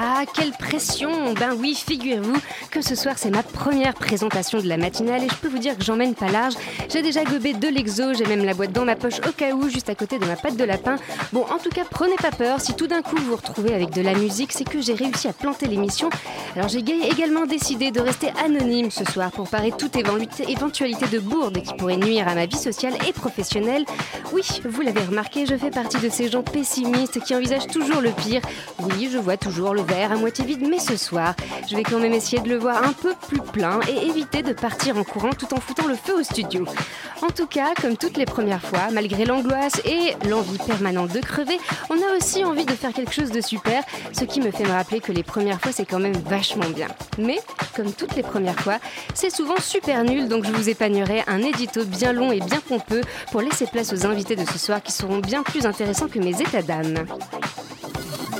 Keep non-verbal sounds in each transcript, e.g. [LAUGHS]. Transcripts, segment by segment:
Ah, quelle pression Ben oui, figurez-vous que ce soir c'est ma première présentation de la matinale et je peux vous dire que j'emmène pas large. J'ai déjà gobé de l'exo, j'ai même la boîte dans ma poche au cas où, juste à côté de ma pâte de lapin. Bon, en tout cas, prenez pas peur, si tout d'un coup vous vous retrouvez avec de la musique, c'est que j'ai réussi à planter l'émission. Alors j'ai également décidé de rester anonyme ce soir pour parer toute éventu- éventualité de bourde qui pourrait nuire à ma vie sociale et professionnelle. Oui, vous l'avez remarqué, je fais partie de ces gens pessimistes qui envisagent toujours le pire. Oui, je vois toujours le à moitié vide, mais ce soir, je vais quand même essayer de le voir un peu plus plein et éviter de partir en courant tout en foutant le feu au studio. En tout cas, comme toutes les premières fois, malgré l'angoisse et l'envie permanente de crever, on a aussi envie de faire quelque chose de super, ce qui me fait me rappeler que les premières fois, c'est quand même vachement bien. Mais, comme toutes les premières fois, c'est souvent super nul, donc je vous épargnerai un édito bien long et bien pompeux pour laisser place aux invités de ce soir qui seront bien plus intéressants que mes états d'âme.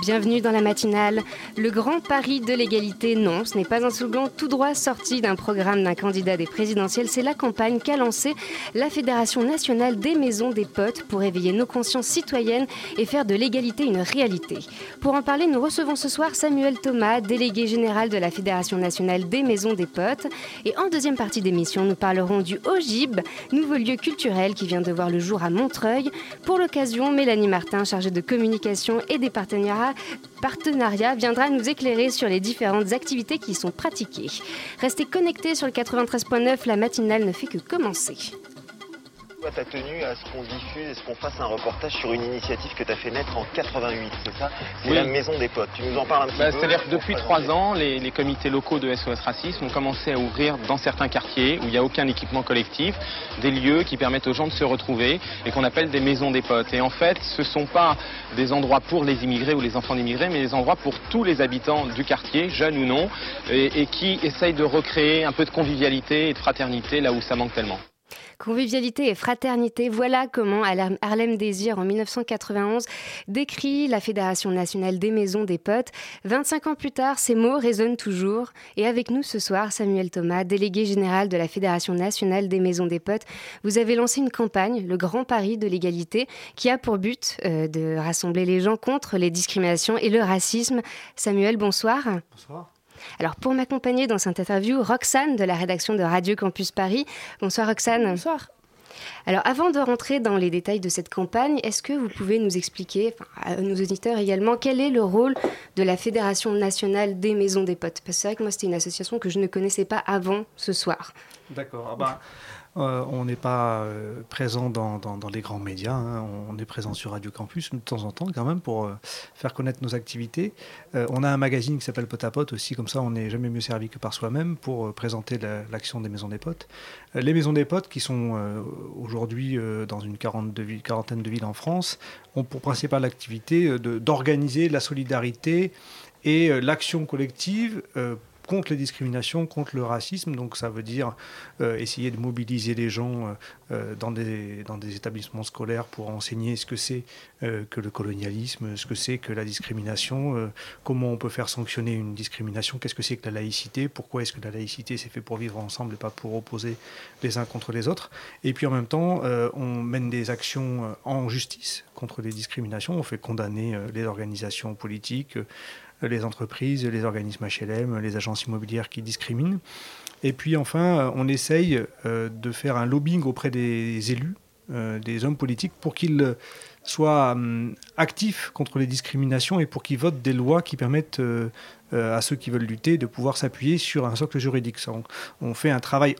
Bienvenue dans la matinale. Le grand pari de l'égalité, non, ce n'est pas un slogan tout droit sorti d'un programme d'un candidat des présidentielles, c'est la campagne qu'a lancée la Fédération nationale des maisons des potes pour éveiller nos consciences citoyennes et faire de l'égalité une réalité. Pour en parler, nous recevons ce soir Samuel Thomas, délégué général de la Fédération nationale des maisons des potes. Et en deuxième partie d'émission, nous parlerons du OGIB, nouveau lieu culturel qui vient de voir le jour à Montreuil. Pour l'occasion, Mélanie Martin, chargée de communication et des partenariats, partenariats, viendra nous éclairer sur les différentes activités qui sont pratiquées. Restez connectés sur le 93.9, la matinale ne fait que commencer. Toi, t'as tenu à ce qu'on diffuse et ce qu'on fasse un reportage sur une initiative que t'as fait naître en 88, c'est ça? C'est Oui. la maison des potes. Tu nous en parles un petit Bah, peu C'est-à-dire que depuis trois ans, les, les comités locaux de SOS Racisme ont commencé à ouvrir dans certains quartiers où il n'y a aucun équipement collectif, des lieux qui permettent aux gens de se retrouver et qu'on appelle des maisons des potes. Et en fait, ce ne sont pas des endroits pour les immigrés ou les enfants d'immigrés, mais des endroits pour tous les habitants du quartier, jeunes ou non, et, et qui essayent de recréer un peu de convivialité et de fraternité là où ça manque tellement. Convivialité et fraternité, voilà comment Harlem Désir en 1991 décrit la Fédération nationale des maisons des potes. 25 ans plus tard, ces mots résonnent toujours. Et avec nous ce soir, Samuel Thomas, délégué général de la Fédération nationale des maisons des potes, vous avez lancé une campagne, le Grand Paris de l'égalité, qui a pour but euh, de rassembler les gens contre les discriminations et le racisme. Samuel, bonsoir. Bonsoir. Alors pour m'accompagner dans cette interview, Roxane de la rédaction de Radio Campus Paris. Bonsoir Roxane. Bonsoir. Alors avant de rentrer dans les détails de cette campagne, est-ce que vous pouvez nous expliquer, à nos auditeurs également, quel est le rôle de la Fédération nationale des maisons des potes? Parce que c'est vrai que moi c'était une association que je ne connaissais pas avant ce soir. D'accord. Ah ben, euh, on n'est pas euh, présent dans, les grands médias. hein. On est présent sur Radio Campus de temps en temps quand même pour euh, faire connaître nos activités. On a un magazine qui s'appelle Pot à Pot aussi, comme ça on n'est jamais mieux servi que par soi-même pour présenter la- l'action des maisons des potes. Les maisons des potes qui sont aujourd'hui dans une quarantaine de villes en France ont pour principale activité d'organiser la solidarité et l'action collective contre les discriminations, contre le racisme. Donc ça veut dire euh, essayer de mobiliser les gens euh, euh, dans, des, dans des établissements scolaires pour enseigner ce que c'est que le colonialisme, ce que c'est que la discrimination, comment on peut faire sanctionner une discrimination, qu'est-ce que c'est que la laïcité, pourquoi est-ce que la laïcité c'est fait pour vivre ensemble et pas pour opposer les uns contre les autres. Et puis en même temps, on mène des actions en justice contre les discriminations, on fait condamner les organisations politiques, les entreprises, les organismes HLM, les agences immobilières qui discriminent. Et puis enfin, euh, on essaye euh, de faire un lobbying auprès des élus, euh, des hommes politiques, pour qu'ils soient hum, actifs contre les discriminations et pour qu'ils votent des lois qui permettent à ceux qui veulent lutter de pouvoir s'appuyer sur un socle juridique. On, fait un travail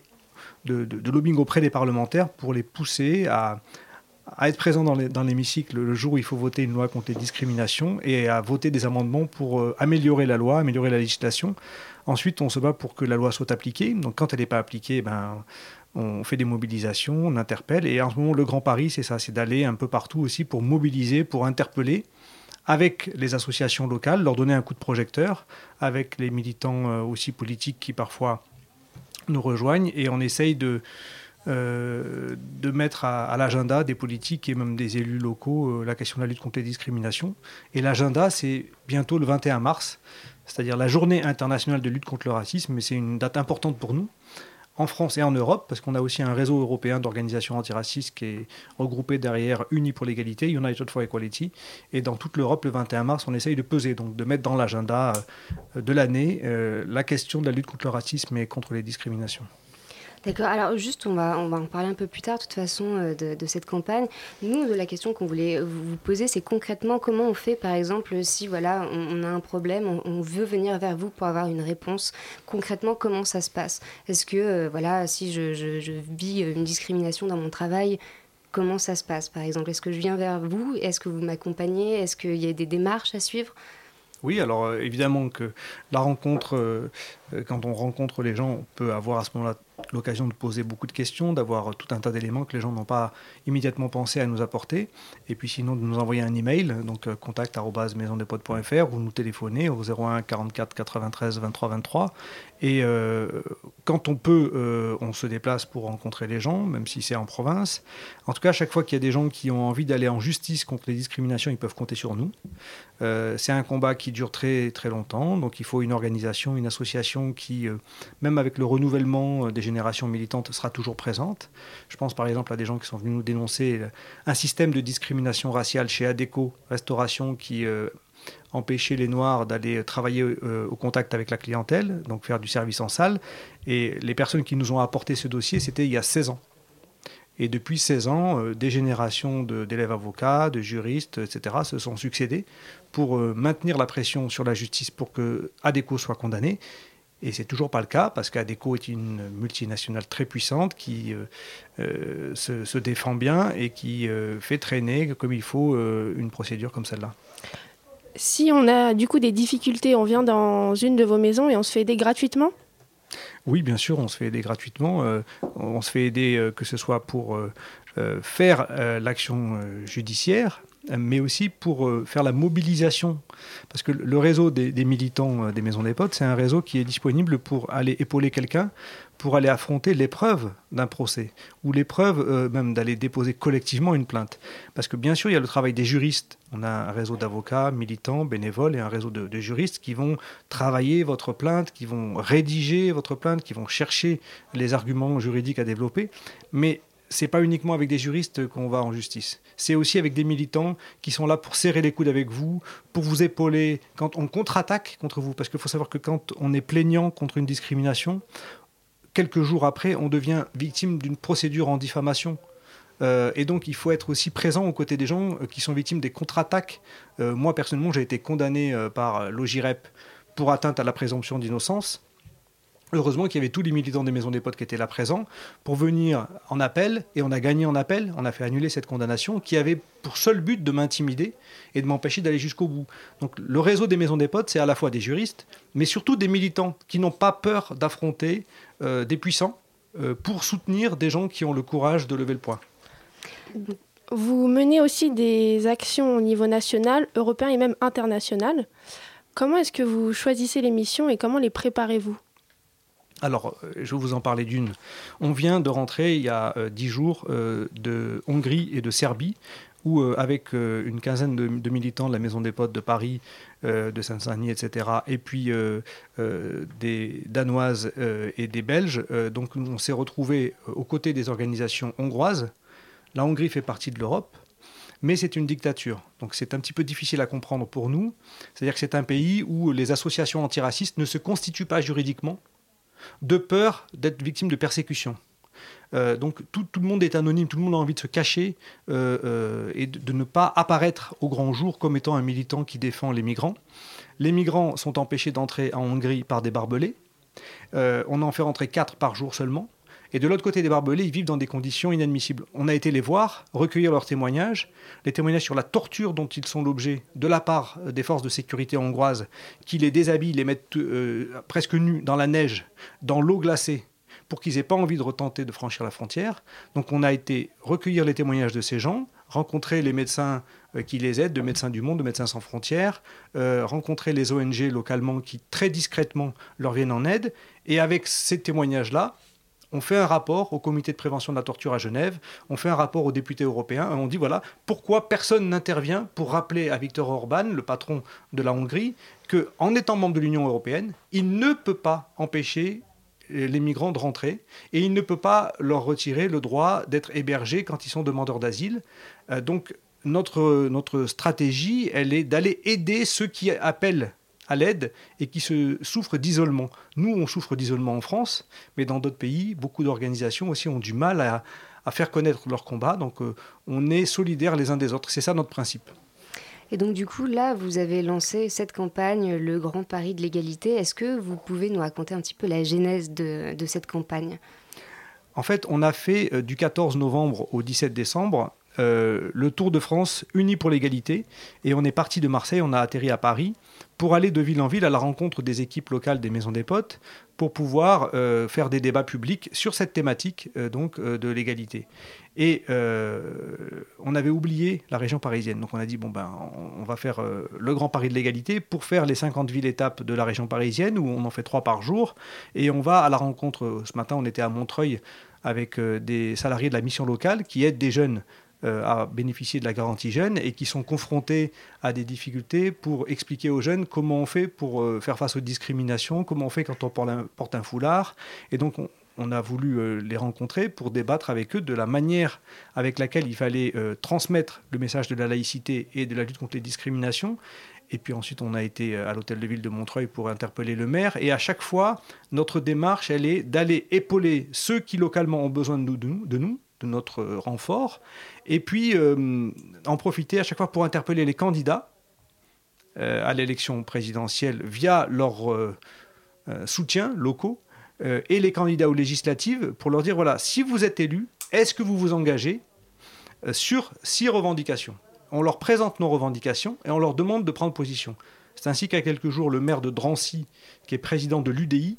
de lobbying auprès des parlementaires pour les pousser à, à être présent dans l'hémicycle le jour où il faut voter une loi contre les discriminations et à voter des amendements pour euh, améliorer la loi, améliorer la législation. Ensuite, on se bat pour que la loi soit appliquée. Donc, quand elle n'est pas appliquée, ben, on fait des mobilisations, on interpelle. Et en ce moment, le grand pari, c'est ça, c'est d'aller un peu partout aussi pour mobiliser, pour interpeller avec les associations locales, leur donner un coup de projecteur, avec les militants euh, aussi politiques qui parfois nous rejoignent. Et on essaye de, euh, de mettre à, l'agenda des politiques et même des élus locaux euh, la question de la lutte contre les discriminations. Et l'agenda, c'est bientôt le 21 mars, c'est-à-dire la journée internationale de lutte contre le racisme. Et c'est une date importante pour nous, en France et en Europe, parce qu'on a aussi un réseau européen d'organisations antiracistes qui est regroupé derrière Unis pour l'égalité, United for Equality. Et dans toute l'Europe, le 21 mars, on essaye de peser, donc de mettre dans l'agenda euh, de l'année la question de la lutte contre le racisme et contre les discriminations. D'accord, alors juste, on va, on va en parler un peu plus tard, de toute façon, euh, de, cette campagne. Nous, la question qu'on voulait vous poser, c'est concrètement comment on fait, par exemple, si voilà, on, a un problème, on, veut venir vers vous pour avoir une réponse. Concrètement, comment ça se passe? Est-ce que, euh, voilà, si je, vis une discrimination dans mon travail, comment ça se passe, par exemple? Est-ce que je viens vers vous? Est-ce que vous m'accompagnez? Est-ce qu'il y a des démarches à suivre? Oui, alors euh, évidemment que la rencontre, quand on rencontre les gens, on peut avoir à ce moment-là l'occasion de poser beaucoup de questions, d'avoir tout un tas d'éléments que les gens n'ont pas immédiatement pensé à nous apporter. Et puis sinon, de nous envoyer un email, donc euh, contact arobase maisondespotes.fr ou nous téléphoner au 01 44 93 23 23. Et euh, quand on peut, euh, on se déplace pour rencontrer les gens, même si c'est en province. En tout cas, à chaque fois qu'il y a des gens qui ont envie d'aller en justice contre les discriminations, ils peuvent compter sur nous. Euh, c'est un combat qui dure très très longtemps, donc il faut une organisation, une association qui, euh, même avec le renouvellement euh, des générations militantes, sera toujours présente. Je pense par exemple à des gens qui sont venus nous dénoncer un système de discrimination raciale chez Adeco Restauration qui empêchait les Noirs d'aller travailler au contact avec la clientèle, donc faire du service en salle. Et les personnes qui nous ont apporté ce dossier, c'était il y a 16 ans. Et depuis 16 ans, euh, des générations d'élèves avocats, de juristes, etc., se sont succédés pour euh, maintenir la pression sur la justice pour que ADECO soit condamné. Et c'est toujours pas le cas parce qu'ADECO est une multinationale très puissante qui euh, se, défend bien et qui fait traîner comme il faut une procédure comme celle-là. Si on a du coup des difficultés, on vient dans une de vos maisons et on se fait aider gratuitement? Oui, bien sûr, on se fait aider gratuitement. euh, on se fait aider euh, que ce soit pour euh, faire l'action judiciaire, mais aussi pour euh, faire la mobilisation. Parce que le réseau des, militants euh, des Maisons des Potes, c'est un réseau qui est disponible pour aller épauler quelqu'un, pour aller affronter l'épreuve d'un procès, ou l'épreuve euh, même d'aller déposer collectivement une plainte. Parce que bien sûr, il y a le travail des juristes. On a un réseau d'avocats, militants, bénévoles et un réseau de, de juristes qui vont travailler votre plainte, qui vont rédiger votre plainte, qui vont chercher les arguments juridiques à développer. Mais c'est pas uniquement avec des juristes qu'on va en justice. C'est aussi avec des militants qui sont là pour serrer les coudes avec vous, pour vous épauler quand on contre-attaque contre vous. Parce qu'il faut savoir que quand on est plaignant contre une discrimination, quelques jours après, on devient victime d'une procédure en diffamation. Euh, et donc, il faut être aussi présent aux côtés des gens euh, qui sont victimes des contre-attaques. Euh, moi, personnellement, j'ai été condamné par l'OGIREP pour atteinte à la présomption d'innocence. Heureusement qu'il y avait tous les militants des maisons des potes qui étaient là présents pour venir en appel, et on a gagné en appel, on a fait annuler cette condamnation qui avait pour seul but de m'intimider et de m'empêcher d'aller jusqu'au bout. Donc le réseau des maisons des potes, c'est à la fois des juristes, mais surtout des militants qui n'ont pas peur d'affronter euh, des puissants euh, pour soutenir des gens qui ont le courage de lever le poing. Vous menez aussi des actions au niveau national, européen et même international. Comment est-ce que vous choisissez les missions et comment les préparez-vous? Alors, euh, je vais vous en parler d'une. On vient de rentrer il y a euh, dix jours euh, de Hongrie et de Serbie, où avec une quinzaine de, militants de la Maison des Potes de Paris, de Saint-Denis, etc., et puis des Danoises et des Belges, donc on s'est retrouvés aux côtés des organisations hongroises. La Hongrie fait partie de l'Europe. Mais c'est une dictature. Donc c'est un petit peu difficile à comprendre pour nous. C'est-à-dire que c'est un pays où les associations antiracistes ne se constituent pas juridiquement de peur d'être victime de persécution. Euh, donc tout, le monde est anonyme, tout le monde a envie de se cacher euh, euh, et de, de ne pas apparaître au grand jour comme étant un militant qui défend les migrants. Les migrants sont empêchés d'entrer en Hongrie par des barbelés. On en fait rentrer 4 par jour seulement. Et de l'autre côté des barbelés, ils vivent dans des conditions inadmissibles. On a été les voir, recueillir leurs témoignages, les témoignages sur la torture dont ils sont l'objet de la part des forces de sécurité hongroises, qui les déshabillent, les mettent euh, presque nus dans la neige, dans l'eau glacée, pour qu'ils n'aient pas envie de retenter de franchir la frontière. Donc on a été recueillir les témoignages de ces gens, rencontrer les médecins euh, qui les aident, de Médecins du Monde, de Médecins sans frontières, euh, rencontrer les ONG localement qui très discrètement leur viennent en aide. Et avec ces témoignages-là, on fait un rapport au comité de prévention de la torture à Genève, on fait un rapport aux députés européens, on dit voilà, pourquoi personne n'intervient pour rappeler à Viktor Orban, le patron de la Hongrie, qu'en étant membre de l'Union européenne, il ne peut pas empêcher les migrants de rentrer et il ne peut pas leur retirer le droit d'être hébergés quand ils sont demandeurs d'asile. Euh, donc notre, notre stratégie, elle est d'aller aider ceux qui appellent à l'aide et qui se souffrent d'isolement. Nous, on souffre d'isolement en France, mais dans d'autres pays, beaucoup d'organisations aussi ont du mal à, faire connaître leur combat. Donc euh, on est solidaires les uns des autres. C'est ça notre principe. Et donc du coup, là, vous avez lancé cette campagne, le Grand Paris de l'égalité. Est-ce que vous pouvez nous raconter un petit peu la genèse de, cette campagne? En fait, on a fait euh, du 14 novembre au 17 décembre euh, le Tour de France uni pour l'égalité. Et on est parti de Marseille, on a atterri à Paris pour aller de ville en ville à la rencontre des équipes locales des Maisons des Potes pour pouvoir euh, faire des débats publics sur cette thématique donc de l'égalité. Et euh, on avait oublié la région parisienne. Donc on a dit, bon, ben, on, va faire euh, le Grand Paris de l'égalité pour faire les 50 villes étapes de la région parisienne, où on en fait trois par jour. Et on va à la rencontre, ce matin on était à Montreuil avec euh, des salariés de la mission locale qui aident des jeunes à bénéficier de la garantie jeune et qui sont confrontés à des difficultés pour expliquer aux jeunes comment on fait pour faire face aux discriminations, comment on fait quand on porte un, foulard. Et donc on, a voulu euh, les rencontrer pour débattre avec eux de la manière avec laquelle il fallait euh, transmettre le message de la laïcité et de la lutte contre les discriminations. Et puis ensuite, on a été euh, à l'hôtel de ville de Montreuil pour interpeller le maire. Et à chaque fois, notre démarche, elle est d'aller épauler ceux qui localement ont besoin de, nous, de, notre renfort, et puis en profiter à chaque fois pour interpeller les candidats à l'élection présidentielle via leurs soutiens locaux euh, et les candidats aux législatives pour leur dire voilà, si vous êtes élu, est-ce que vous vous engagez euh, sur six revendications? On leur présente nos revendications et on leur demande de prendre position. C'est ainsi qu'à quelques jours, le maire de Drancy, qui est président de l'UDI,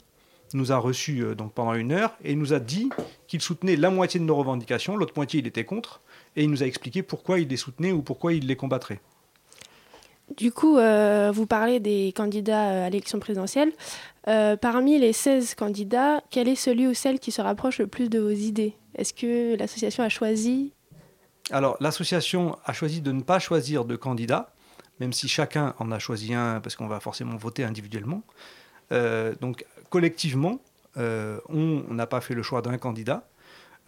nous a reçus euh, donc pendant une heure et nous a dit qu'il soutenait la moitié de nos revendications, l'autre moitié il était contre, et il nous a expliqué pourquoi il les soutenait ou pourquoi il les combattrait. Du coup, vous parlez des candidats à l'élection présidentielle. Euh, parmi les 16 candidats, quel est celui ou celle qui se rapproche le plus de vos idées? Est-ce que l'association a choisi? Alors, l'association a choisi de ne pas choisir de candidat, même si chacun en a choisi un, parce qu'on va forcément voter individuellement. Euh, donc, collectivement, euh, on n'a pas fait le choix d'un candidat.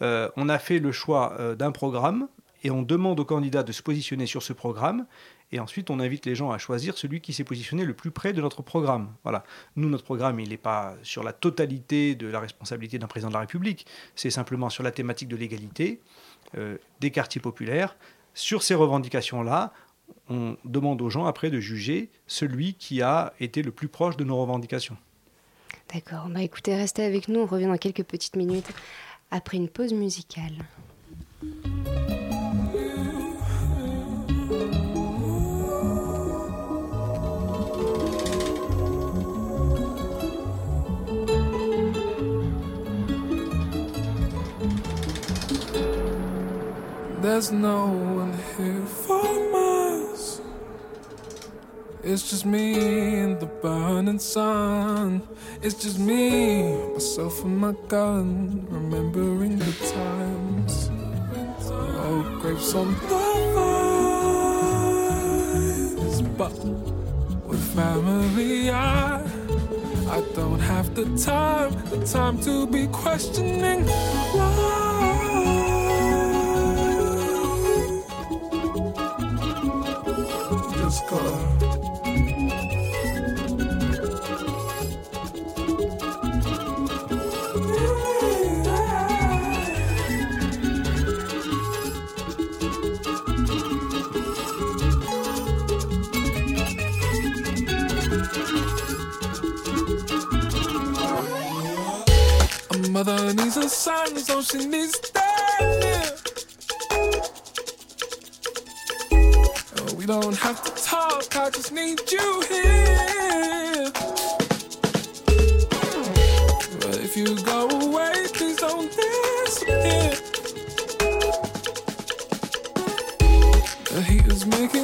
on a fait le choix d'un programme et on demande aux candidats de se positionner sur ce programme et ensuite, on invite les gens à choisir celui qui s'est positionné le plus près de notre programme. Voilà. Nous, notre programme, il n'est pas sur la totalité de la responsabilité d'un président de la République. C'est simplement sur la thématique de l'égalité, euh, des quartiers populaires. Sur ces revendications-là, on demande aux gens après de juger celui qui a été le plus proche de nos revendications. D'accord. Bah écoutez, restez avec nous. On revient dans quelques petites minutes après une pause musicale. There's no one here for us. It's just me and the burning sun. It's just me, myself and my gun, remembering the times. Oh, grapes on the vines, but with family, I I don't have the time, the time to be questioning why. Just go. Mother needs a son, so she needs that. Oh, we don't have to talk, I just need you here. But if you go away, please don't disappear. The heat is making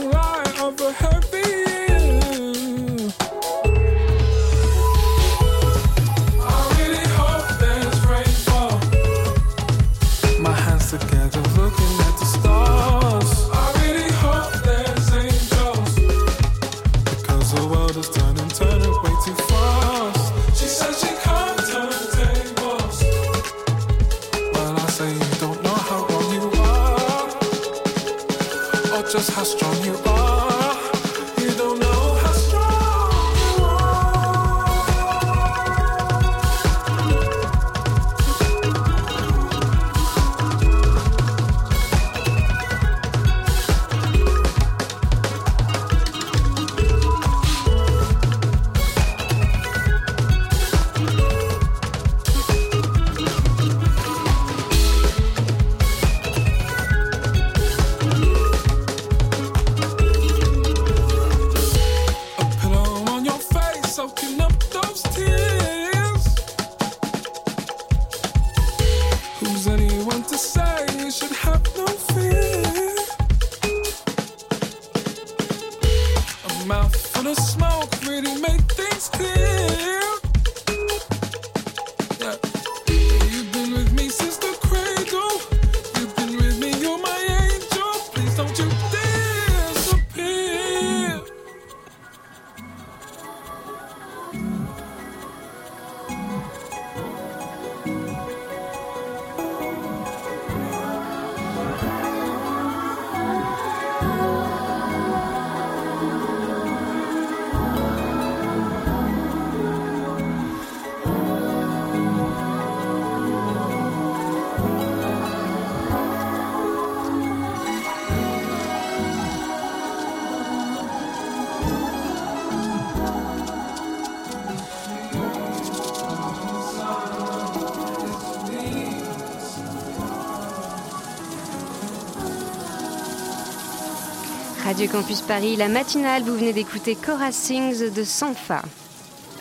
Radio Campus Paris, la matinale, vous venez d'écouter Cora Sings de Sanfa.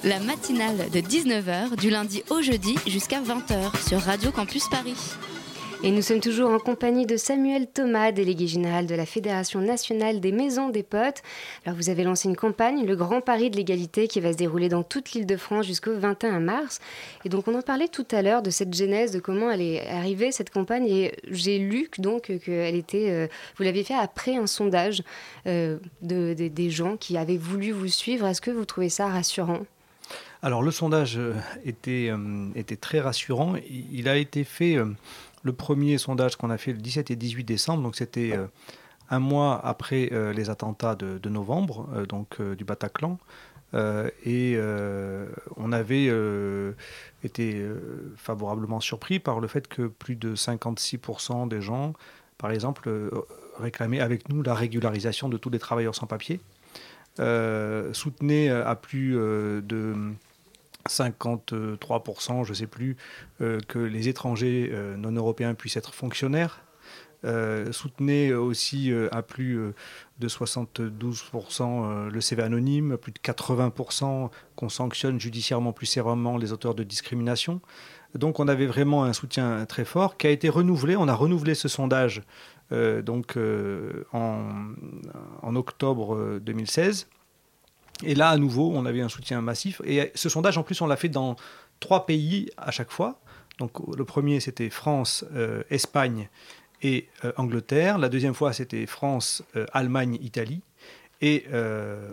La matinale de 19h du lundi au jeudi jusqu'à 20h sur Radio Campus Paris. Et nous sommes toujours en compagnie de Samuel Thomas, délégué général de la Fédération nationale des maisons des potes. Alors vous avez lancé une campagne, le Grand Paris de l'égalité, qui va se dérouler dans toute l'île de France jusqu'au 21 mars. Et donc on en parlait tout à l'heure de cette genèse, de comment elle est arrivée, cette campagne. Et j'ai lu donc qu'elle était, euh, vous l'aviez fait après un sondage euh, de, de- des gens qui avaient voulu vous suivre. Est-ce que vous trouvez ça rassurant? Alors le sondage euh, était, très rassurant. Il a été fait, le premier sondage qu'on a fait le 17 et 18 décembre, donc c'était euh, un mois après euh, les attentats de, novembre, euh, donc du Bataclan. Et on avait été favorablement surpris par le fait que plus de 56% des gens, par exemple, réclamaient avec nous la régularisation de tous les travailleurs sans papier. Soutenaient à plus de 53%, je ne sais plus, euh, que les étrangers euh, non européens puissent être fonctionnaires. Euh, soutenait aussi euh, à plus de 72% euh, le CV anonyme, plus de 80% qu'on sanctionne judiciairement plus sévèrement les auteurs de discrimination. Donc on avait vraiment un soutien très fort qui a été renouvelé. On a renouvelé ce sondage donc, en, octobre euh, 2016. Et là, à nouveau, on avait un soutien massif. Et ce sondage, en plus, on l'a fait dans trois pays à chaque fois. Donc, le premier, c'était France, euh, Espagne et euh, Angleterre. La deuxième fois, c'était France, euh, Allemagne, Italie. Et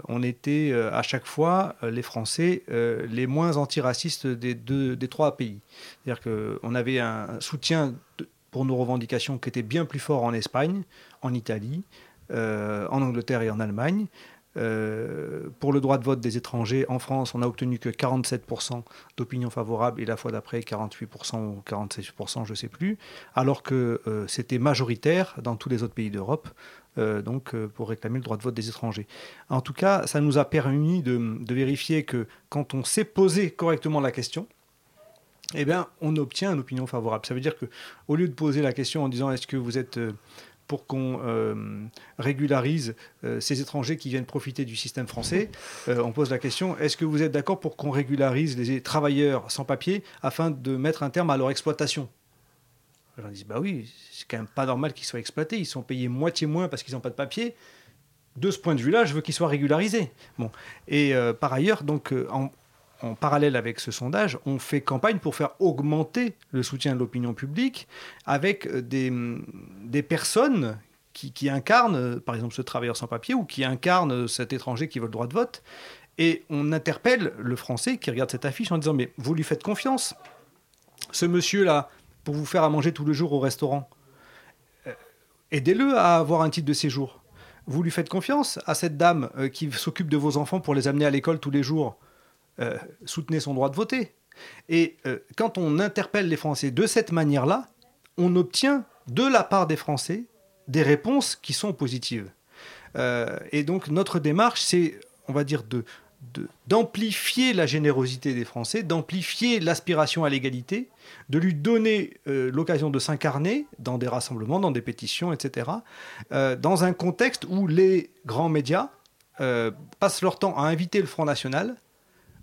on était à chaque fois, les Français, les moins antiracistes des, deux, des trois pays. C'est-à-dire qu'on avait un soutien pour nos revendications qui était bien plus fort en Espagne, en Italie, en Angleterre et en Allemagne. Euh, pour le droit de vote des étrangers, en France, on n'a obtenu que 47% d'opinion favorable et la fois d'après 48% ou 46%, je ne sais plus, alors que euh, c'était majoritaire dans tous les autres pays d'Europe, euh, donc pour réclamer le droit de vote des étrangers. En tout cas, ça nous a permis de, vérifier que quand on s'est posé correctement la question, eh bien, on obtient une opinion favorable. Ça veut dire que, au lieu de poser la question en disant est-ce que vous êtes pour qu'on euh, régularise euh, ces étrangers qui viennent profiter du système français, euh, on pose la question est-ce que vous êtes d'accord pour qu'on régularise les travailleurs sans papier afin de mettre un terme à leur exploitation? Les gens disent bah oui, c'est quand même pas normal qu'ils soient exploités, ils sont payés moitié moins parce qu'ils n'ont pas de papier. De ce point de vue-là, je veux qu'ils soient régularisés. Bon. Et par ailleurs, donc, en, en parallèle avec ce sondage, on fait campagne pour faire augmenter le soutien de l'opinion publique avec euh, des, des personnes qui, qui incarnent, euh, par exemple, ce travailleur sans papier ou qui incarnent euh, cet étranger qui veut le droit de vote. Et on interpelle le Français qui regarde cette affiche en disant Mais vous lui faites confiance Ce monsieur-là, pour vous faire à manger tous les jours au restaurant, aidez-le à avoir un titre de séjour. Vous lui faites confiance à cette dame qui s'occupe de vos enfants pour les amener à l'école tous les jours. Euh, soutenez son droit de voter. Et euh, quand on interpelle les Français de cette manière-là, on obtient de la part des Français des réponses qui sont positives. Euh, et donc notre démarche, c'est, on va dire, de d'amplifier la générosité des Français, d'amplifier l'aspiration à l'égalité, de lui donner l'occasion de s'incarner dans des rassemblements, dans des pétitions, etc., dans un contexte où les grands médias passent leur temps à inviter le Front National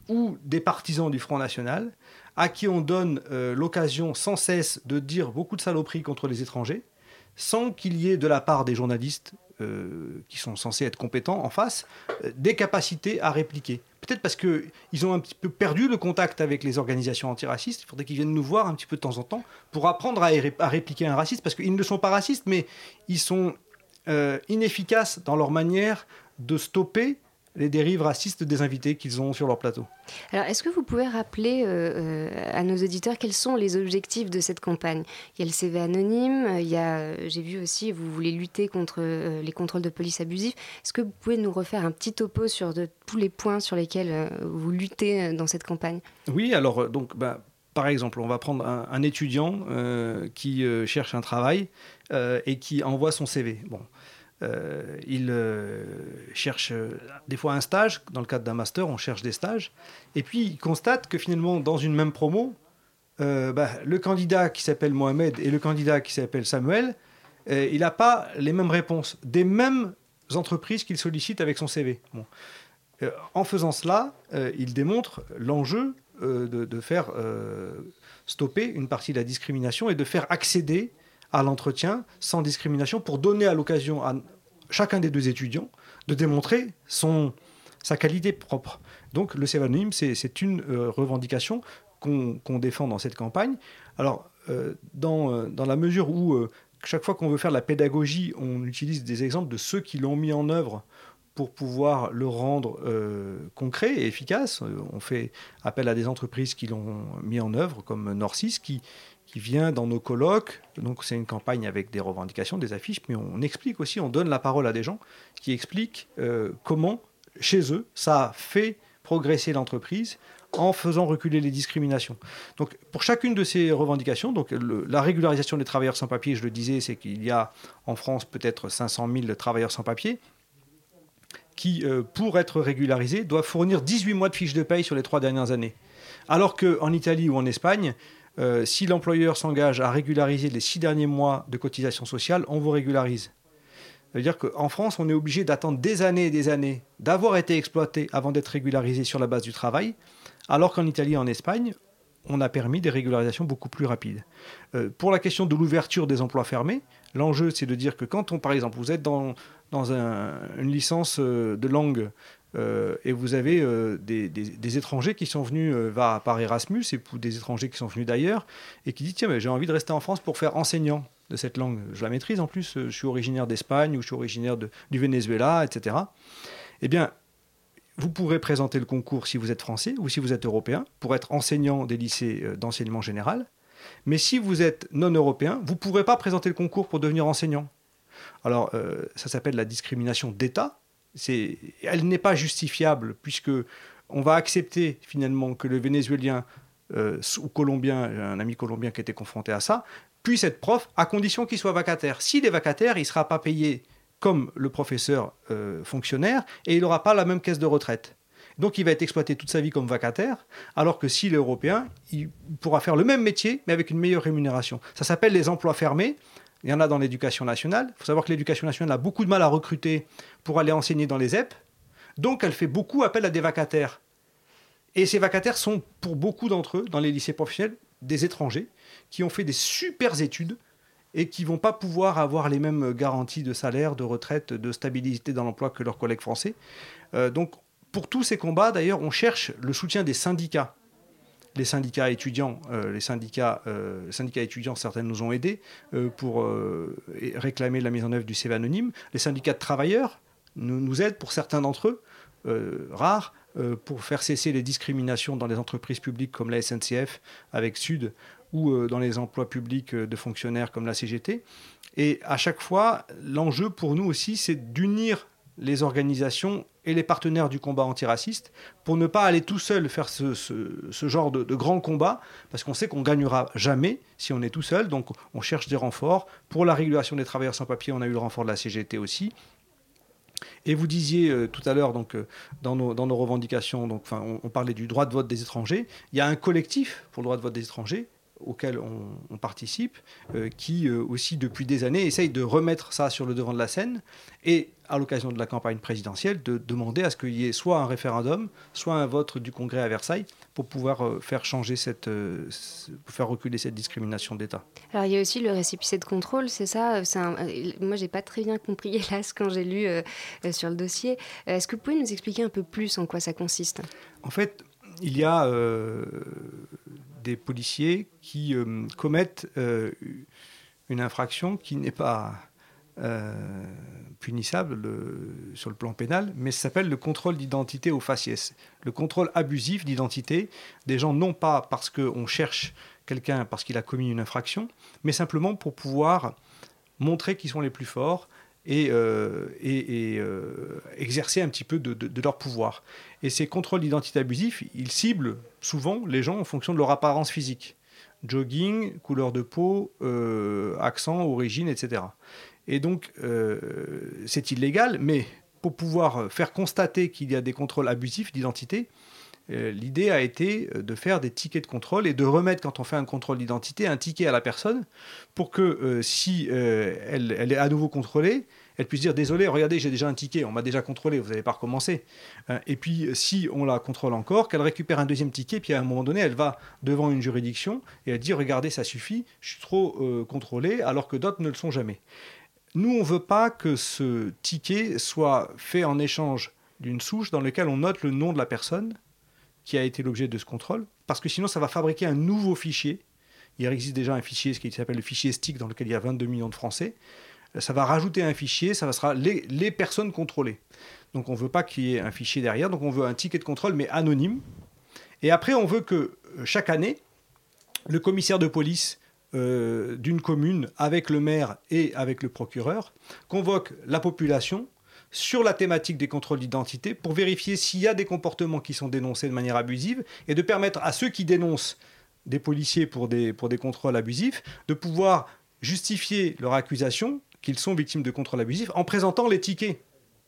ou des partisans du Front National, à qui on donne euh, l'occasion sans cesse de dire beaucoup de saloperies contre les étrangers, sans qu'il y ait de la part des journalistes euh, qui sont censés être compétents en face, euh, des capacités à répliquer. Peut-être parce qu'ils ont un petit peu perdu le contact avec les organisations antiracistes, il faudrait qu'ils viennent nous voir un petit peu de temps en temps pour apprendre à, à répliquer un raciste, parce qu'ils ne sont pas racistes, mais ils sont inefficaces dans leur manière de stopper les dérives racistes des invités qu'ils ont sur leur plateau. Alors, est-ce que vous pouvez rappeler euh, euh, à nos auditeurs quels sont les objectifs de cette campagne? Il y a le CV anonyme, il y a, euh, j'ai vu aussi, vous voulez lutter contre euh, les contrôles de police abusifs. Est-ce que vous pouvez nous refaire un petit topo sur de, tous les points sur lesquels euh, vous luttez dans cette campagne? Oui, alors donc, bah, par exemple, on va prendre un, un étudiant qui cherche un travail et qui envoie son CV. Bon, Euh, il euh, cherche euh, des fois un stage. Dans le cadre d'un master, on cherche des stages. Et puis, il constate que finalement, dans une même promo, euh, bah, le candidat qui s'appelle Mohamed et le candidat qui s'appelle Samuel, il n'a pas les mêmes réponses des mêmes entreprises qu'il sollicite avec son CV. En faisant cela, il démontre l'enjeu de, de faire stopper une partie de la discrimination et de faire accéder à l'entretien sans discrimination pour donner à l'occasion à chacun des deux étudiants de démontrer son, sa qualité propre. Donc le CV anonyme, c'est une euh, revendication qu'on défend dans cette campagne. Alors, euh, dans, euh, dans la mesure où chaque fois qu'on veut faire de la pédagogie, on utilise des exemples de ceux qui l'ont mis en œuvre pour pouvoir le rendre concret et efficace. On fait appel à des entreprises qui l'ont mis en œuvre, comme Norcis, qui, qui vient dans nos colloques. Donc c'est une campagne avec des revendications, des affiches, mais on explique aussi, on donne la parole à des gens qui expliquent euh, comment, chez eux, ça a fait progresser l'entreprise en faisant reculer les discriminations. Donc pour chacune de ces revendications, donc la régularisation des travailleurs sans papier, je le disais, c'est qu'il y a en France peut-être 500 000 travailleurs sans papier qui, euh, pour être régularisés, doivent fournir 18 mois de fiches de paye sur les trois dernières années. Alors qu'en Italie ou en Espagne, euh, si l'employeur s'engage à régulariser les six derniers mois de cotisation sociale, on vous régularise. Ça veut dire qu'en France, on est obligé d'attendre des années et des années d'avoir été exploité avant d'être régularisé sur la base du travail, alors qu'en Italie et en Espagne, on a permis des régularisations beaucoup plus rapides. Euh, pour la question de l'ouverture des emplois fermés, l'enjeu c'est de dire que quand on, par exemple, vous êtes dans, dans un- une licence euh, de langue euh, et vous avez euh, des, étrangers qui sont venus euh, par Erasmus et des étrangers qui sont venus d'ailleurs et qui disent tiens mais j'ai envie de rester en France pour faire enseignant de cette langue. Je la maîtrise en plus, je suis originaire d'Espagne ou je suis originaire du Venezuela, etc. Eh bien, vous pourrez présenter le concours si vous êtes français ou si vous êtes européen pour être enseignant des lycées d'enseignement général. Mais si vous êtes non européen, vous ne pourrez pas présenter le concours pour devenir enseignant. Alors, ça s'appelle la discrimination d'État. Elle n'est pas justifiable puisque on va accepter finalement que le Vénézuélien euh, ou Colombien, un ami colombien qui était confronté à ça, puisse être prof à condition qu'il soit vacataire. S'il est vacataire, il ne sera pas payé comme le professeur euh, fonctionnaire et il n'aura pas la même caisse de retraite. Donc il va être exploité toute sa vie comme vacataire, alors que s'il est européen, il pourra faire le même métier, mais avec une meilleure rémunération. Ça s'appelle les emplois fermés. Il y en a dans l'éducation nationale. Il faut savoir que l'éducation nationale a beaucoup de mal à recruter pour aller enseigner dans les EP. Donc elle fait beaucoup appel à des vacataires. Et ces vacataires sont, pour beaucoup d'entre eux, dans les lycées professionnels, des étrangers qui ont fait des super études et qui vont pas pouvoir avoir les mêmes garanties de salaire, de retraite, de stabilité dans l'emploi que leurs collègues français. Euh, donc, pour tous ces combats, d'ailleurs, on cherche le soutien des syndicats. Les syndicats étudiants, euh, les euh, nous ont aidés euh, pour réclamer la mise en œuvre du CV anonyme. Les syndicats de travailleurs nous, aident pour certains d'entre eux, rares, pour faire cesser les discriminations dans les entreprises publiques comme la SNCF avec Sud ou dans les emplois publics de fonctionnaires comme la CGT. Et à chaque fois, l'enjeu pour nous aussi, c'est d'unir les organisations et les partenaires du combat antiraciste pour ne pas aller tout seul faire ce, genre de, grand combat, parce qu'on sait qu'on gagnera jamais si on est tout seul. Donc on cherche des renforts. Pour la régulation des travailleurs sans papier, on a eu le renfort de la CGT aussi. Et vous disiez euh, tout à l'heure, donc, euh, dans, nos, revendications, on parlait du droit de vote des étrangers. Il y a un collectif pour le droit de vote des étrangers auquel on, on participe, euh, qui euh, aussi depuis des années essaye de remettre ça sur le devant de la scène et à l'occasion de la campagne présidentielle de demander à ce qu'il y ait soit un référendum, soit un vote du Congrès à Versailles pour pouvoir euh, faire changer cette, euh, pour faire reculer cette discrimination d'État. Alors il y a aussi le récépissé de contrôle, c'est ça? Un- euh, Moi j'ai pas très bien compris [LAUGHS] hélas quand j'ai lu euh, euh, sur le dossier. Euh, Est-ce que vous pouvez nous expliquer un peu plus en quoi ça consiste? En fait, il y a euh, des policiers qui euh, commettent euh, une infraction qui n'est pas euh, punissable le- sur le plan pénal, mais ça s'appelle le contrôle d'identité au faciès. Le contrôle abusif d'identité des gens, non pas parce qu'on cherche quelqu'un parce qu'il a commis une infraction, mais simplement pour pouvoir montrer qu'ils sont les plus forts et, euh, euh, exercer un petit peu de, leur pouvoir. Et ces contrôles d'identité abusifs, ils ciblent souvent les gens en fonction de leur apparence physique. Jogging, couleur de peau, euh, accent, origine, etc. Et donc, c'est illégal, mais pour pouvoir faire constater qu'il y a des contrôles abusifs d'identité, l'idée a été euh, de faire des tickets de contrôle et de remettre, quand on fait un contrôle d'identité, un ticket à la personne pour que euh, si euh, elle, est à nouveau contrôlée, elle puisse dire désolé, regardez, j'ai déjà un ticket, on m'a déjà contrôlé, vous n'allez pas recommencer. Euh, et puis si on la contrôle encore, qu'elle récupère un deuxième ticket, puis à un moment donné, elle va devant une juridiction et elle dit regardez, ça suffit, je suis trop euh, contrôlé, alors que d'autres ne le sont jamais. Nous, on ne veut pas que ce ticket soit fait en échange d'une souche dans laquelle on note le nom de la personne qui a été l'objet de ce contrôle, parce que sinon ça va fabriquer un nouveau fichier. Il existe déjà un fichier, ce qui s'appelle le fichier STIC, dans lequel il y a 22 millions de Français. Ça va rajouter un fichier, ça sera les, les personnes contrôlées. Donc on ne veut pas qu'il y ait un fichier derrière, donc on veut un ticket de contrôle, mais anonyme. Et après, on veut que euh, chaque année, le commissaire de police euh, d'une commune, avec le maire et avec le procureur, convoque la population sur la thématique des contrôles d'identité pour vérifier s'il y a des comportements qui sont dénoncés de manière abusive et de permettre à ceux qui dénoncent des policiers pour des, pour des contrôles abusifs de pouvoir justifier leur accusation qu'ils sont victimes de contrôles abusifs en présentant les tickets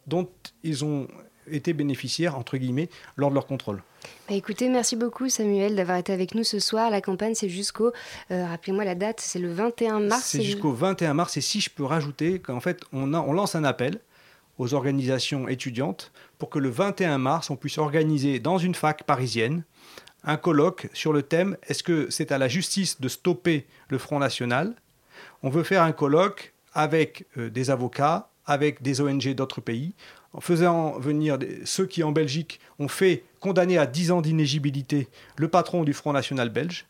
dont ils ont été bénéficiaires, entre guillemets, lors de leur contrôle. Bah, écoutez, merci beaucoup Samuel d'avoir été avec nous ce soir. La campagne c'est jusqu'au, euh, rappelez-moi la date, c'est le 21 mars. C'est jusqu'au 21 mars. Et si je peux rajouter qu'en fait, on, a- on lance un appel aux organisations étudiantes pour que le 21 mars, on puisse organiser dans une fac parisienne un colloque sur le thème Est-ce que c'est à la justice de stopper le Front National? On veut faire un colloque avec euh, des avocats, avec des ONG d'autres pays, en faisant venir ceux qui en Belgique ont fait condamner à 10 ans d'inégibilité le patron du Front National belge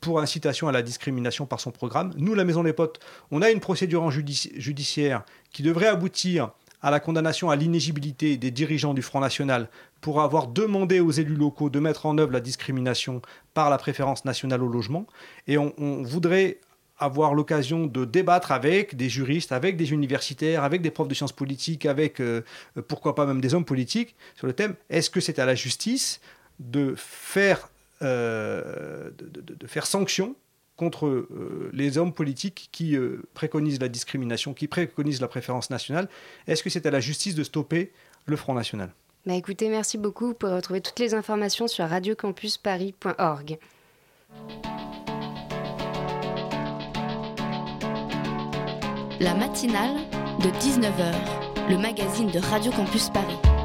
pour incitation à la discrimination par son programme. Nous, la Maison des Potes, on a une procédure en judici- judiciaire qui devrait aboutir à la condamnation à l'inégibilité des dirigeants du Front National pour avoir demandé aux élus locaux de mettre en œuvre la discrimination par la préférence nationale au logement. Et on, voudrait avoir l'occasion de débattre avec des juristes, avec des universitaires, avec des profs de sciences politiques, avec euh, pourquoi pas même des hommes politiques sur le thème est-ce que c'est à la justice de faire, euh, de faire sanction contre euh, les hommes politiques qui euh, préconisent la discrimination, qui préconisent la préférence nationale Est-ce que c'est à la justice de stopper le Front National? Bah écoutez, merci beaucoup. Vous pouvez retrouver toutes les informations sur radiocampusparis.org. La matinale de 19h, le magazine de Radio Campus Paris.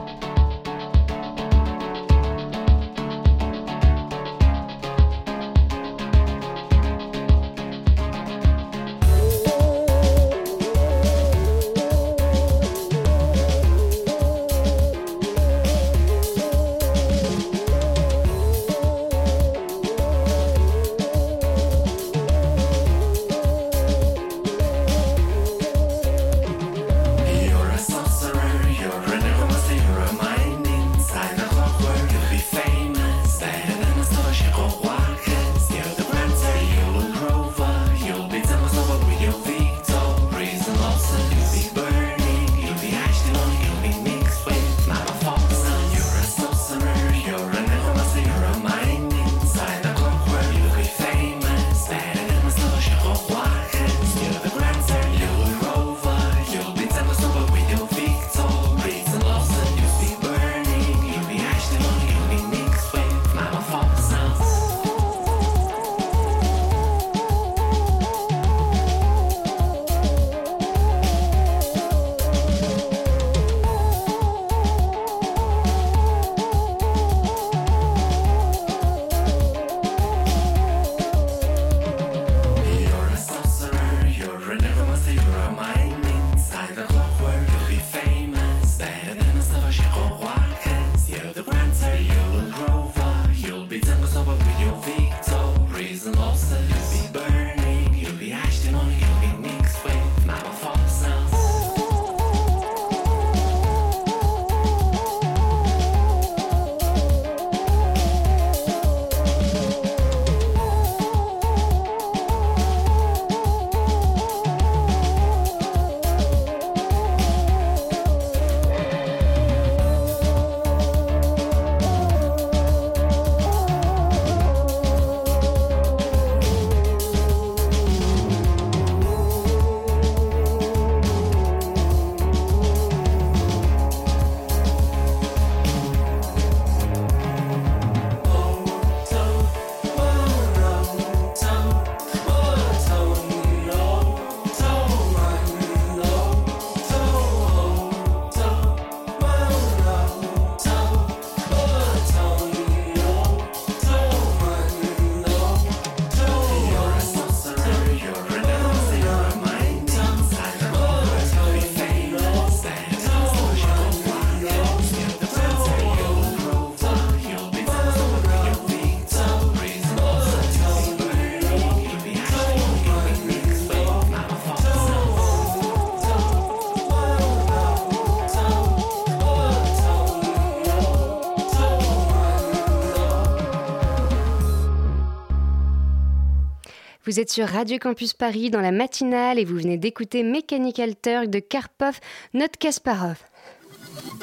Vous êtes sur Radio Campus Paris dans la matinale et vous venez d'écouter Mechanical Turk de Karpov, Note Kasparov.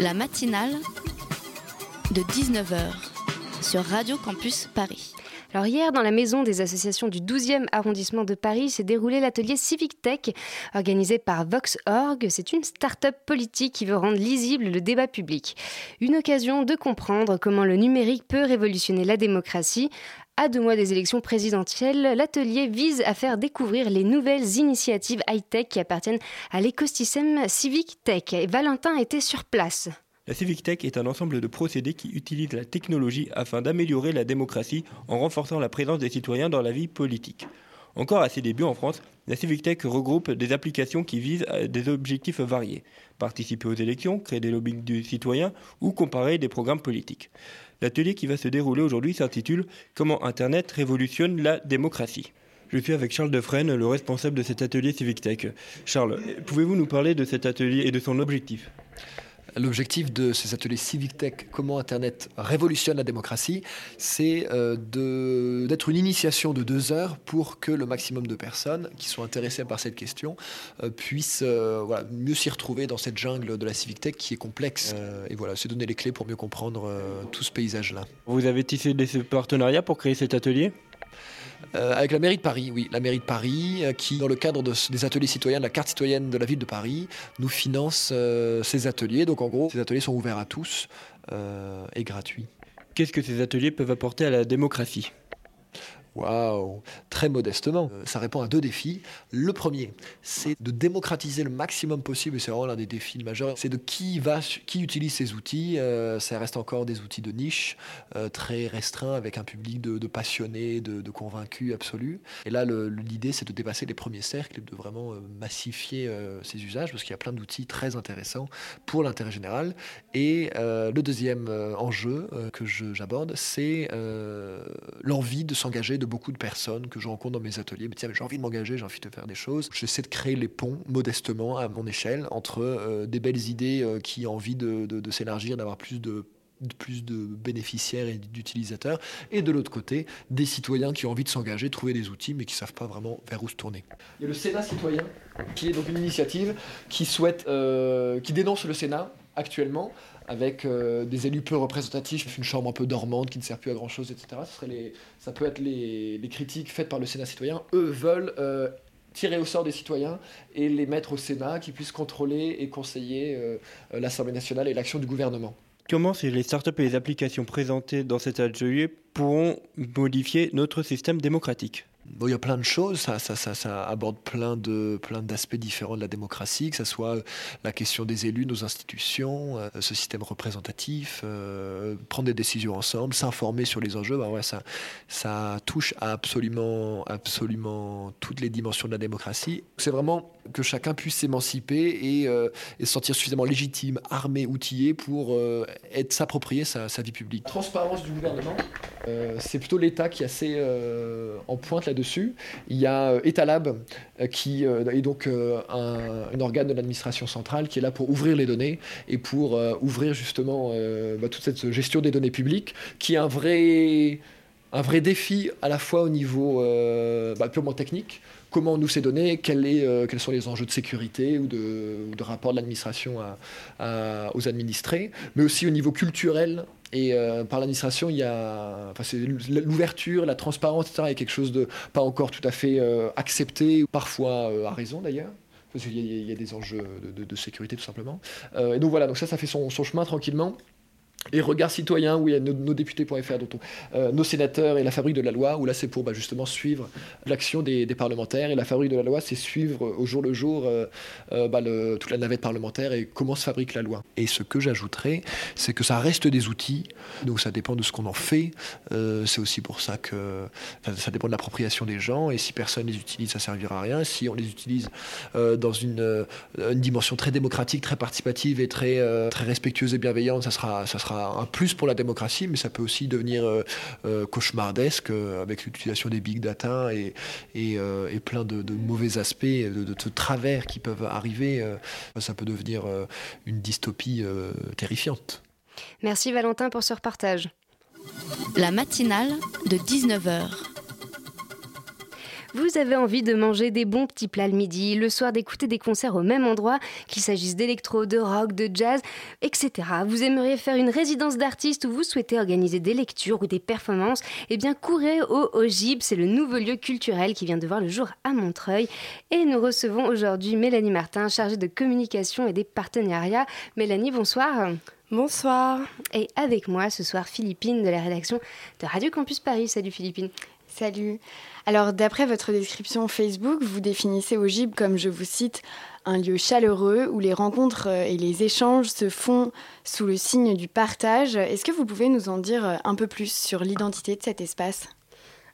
La matinale de 19h sur Radio Campus Paris. Alors hier, dans la maison des associations du 12e arrondissement de Paris, s'est déroulé l'atelier Civic Tech organisé par Vox.org. C'est une start-up politique qui veut rendre lisible le débat public. Une occasion de comprendre comment le numérique peut révolutionner la démocratie. À deux mois des élections présidentielles, l'atelier vise à faire découvrir les nouvelles initiatives high-tech qui appartiennent à l'écosystème Civic Tech. Valentin était sur place. La Civic Tech est un ensemble de procédés qui utilisent la technologie afin d'améliorer la démocratie en renforçant la présence des citoyens dans la vie politique. Encore à ses débuts en France, la Civic Tech regroupe des applications qui visent à des objectifs variés. Participer aux élections, créer des lobbies du citoyen ou comparer des programmes politiques. L'atelier qui va se dérouler aujourd'hui s'intitule Comment Internet révolutionne la démocratie. Je suis avec Charles Defresne, le responsable de cet atelier Civic Tech. Charles, pouvez-vous nous parler de cet atelier et de son objectif? L'objectif de ces ateliers Civic Tech, comment Internet révolutionne la démocratie, c'est euh, d'être une initiation de deux heures pour que le maximum de personnes qui sont intéressées par cette question euh, puissent euh, voilà, mieux s'y retrouver dans cette jungle de la Civic Tech qui est complexe. Et voilà, c'est donner les clés pour mieux comprendre tout ce paysage-là. Vous avez tissé des partenariats pour créer cet atelier? Euh, avec la mairie de Paris, oui, la mairie de Paris, euh, qui, dans le cadre des ateliers citoyens, de la carte citoyenne de la ville de Paris, nous finance euh, ces ateliers. Donc en gros, ces ateliers sont ouverts à tous, et gratuit. Qu'est-ce que ces ateliers peuvent apporter à la démocratie? Waouh Très modestement, euh, ça répond à deux défis. Le premier, c'est de démocratiser le maximum possible, et c'est vraiment l'un des défis majeurs, c'est de qui va, qui utilise ces outils. Euh, ça reste encore des outils de niche, euh, très restreints, avec un public de, passionnés, de, convaincus absolus. Et là, l'idée, c'est de dépasser les premiers cercles et de vraiment massifier ces usages, parce qu'il y a plein d'outils très intéressants pour l'intérêt général. Et le deuxième enjeu que j'aborde, c'est l'envie de s'engager de beaucoup de personnes que je rencontre dans mes ateliers. Mais tiens, j'ai envie de m'engager, j'ai envie de faire des choses. J'essaie de créer les ponts modestement à mon échelle entre euh, des belles idées euh, qui ont envie de, s'élargir, d'avoir plus de de plus de bénéficiaires et d'utilisateurs, et de l'autre côté, des citoyens qui ont envie de s'engager, trouver des outils, mais qui ne savent pas vraiment vers où se tourner. Il y a le Sénat citoyen, qui est donc une initiative qui souhaite, euh, qui dénonce le Sénat actuellement, avec euh, des élus peu représentatifs, une chambre un peu dormante qui ne sert plus à grand chose, etc. Ce ça peut être les, critiques faites par le Sénat citoyen. Eux veulent euh, tirer au sort des citoyens et les mettre au Sénat, qui puissent contrôler et conseiller euh, l'Assemblée nationale et l'action du gouvernement. Comment les startups et les applications présentées dans cet atelier pourront modifier notre système démocratique? Il y a plein de choses, ça, aborde plein de plein d'aspects différents de la démocratie, que ce soit euh, la question des élus, nos institutions, euh, ce système représentatif, euh, prendre des décisions ensemble, s'informer sur les enjeux. Bah ouais, ça, ça touche à absolument, absolument toutes les dimensions de la démocratie. C'est vraiment que chacun puisse s'émanciper et, euh, se sentir suffisamment légitime, armé, outillé pour euh, être s'approprier sa, vie publique. Transparence du gouvernement, euh, c'est plutôt l'État qui est assez euh, en pointe là-dessus. Il y a Etalab, qui est donc un, organe de l'administration centrale qui est là pour ouvrir les données et pour ouvrir justement bah, toute cette gestion des données publiques, qui est un vrai, défi à la fois au niveau bah, purement technique. Comment on nous ces données, quel est, euh, quels sont les enjeux de sécurité ou de, rapport de l'administration aux administrés, mais aussi au niveau culturel et euh, par l'administration, il y a, enfin, l'ouverture, la transparence, etc. A quelque chose de pas encore tout à fait euh, accepté, parfois à raison d'ailleurs. Parce qu'il y, a- des enjeux de, sécurité tout simplement. Et donc voilà, donc ça, ça fait son chemin tranquillement. Et Regard Citoyen, où il y a nos, nos députés.fr, dont on- euh, nos sénateurs et la fabrique de la loi, où là c'est pour bah, justement suivre l'action des, parlementaires. Et la fabrique de la loi, c'est suivre euh, au jour le jour euh, bah, toute la navette parlementaire et comment se fabrique la loi. Et ce que j'ajouterais, c'est que ça reste des outils, donc ça dépend de ce qu'on en fait. C'est aussi pour ça que ça dépend de l'appropriation des gens. Et si personne les utilise, ça servira à rien. Si on les utilise dans une, une dimension très démocratique, très participative et très, très respectueuse et bienveillante, ça sera, ça sera un plus pour la démocratie, mais ça peut aussi devenir euh, euh, cauchemardesque euh, avec l'utilisation des big data et, et, euh, et plein de, de mauvais aspects, de, de, de travers qui peuvent arriver. euh, ça peut devenir euh, une dystopie euh, terrifiante. Merci Valentin pour ce repartage. La matinale de 19h. Vous avez envie de manger des bons petits plats le midi, le soir d'écouter des concerts au même endroit, qu'il s'agisse d'électro, de rock, de jazz, etc. Vous aimeriez faire une résidence d'artiste ou vous souhaitez organiser des lectures ou des performances? Eh bien, courez au OGIB, c'est le nouveau lieu culturel qui vient de voir le jour à Montreuil. Et nous recevons aujourd'hui Mélanie Martin, chargée de communication et des partenariats. Mélanie, bonsoir. Bonsoir. Et avec moi ce soir, Philippine de la rédaction de Radio Campus Paris. Salut Philippine. Salut. Alors, d'après votre description Facebook, vous définissez Ogib comme, je vous cite, un lieu chaleureux où les rencontres euh, et les échanges se font sous le signe du partage. Est-ce que vous pouvez nous en dire euh, un peu plus sur l'identité de cet espace?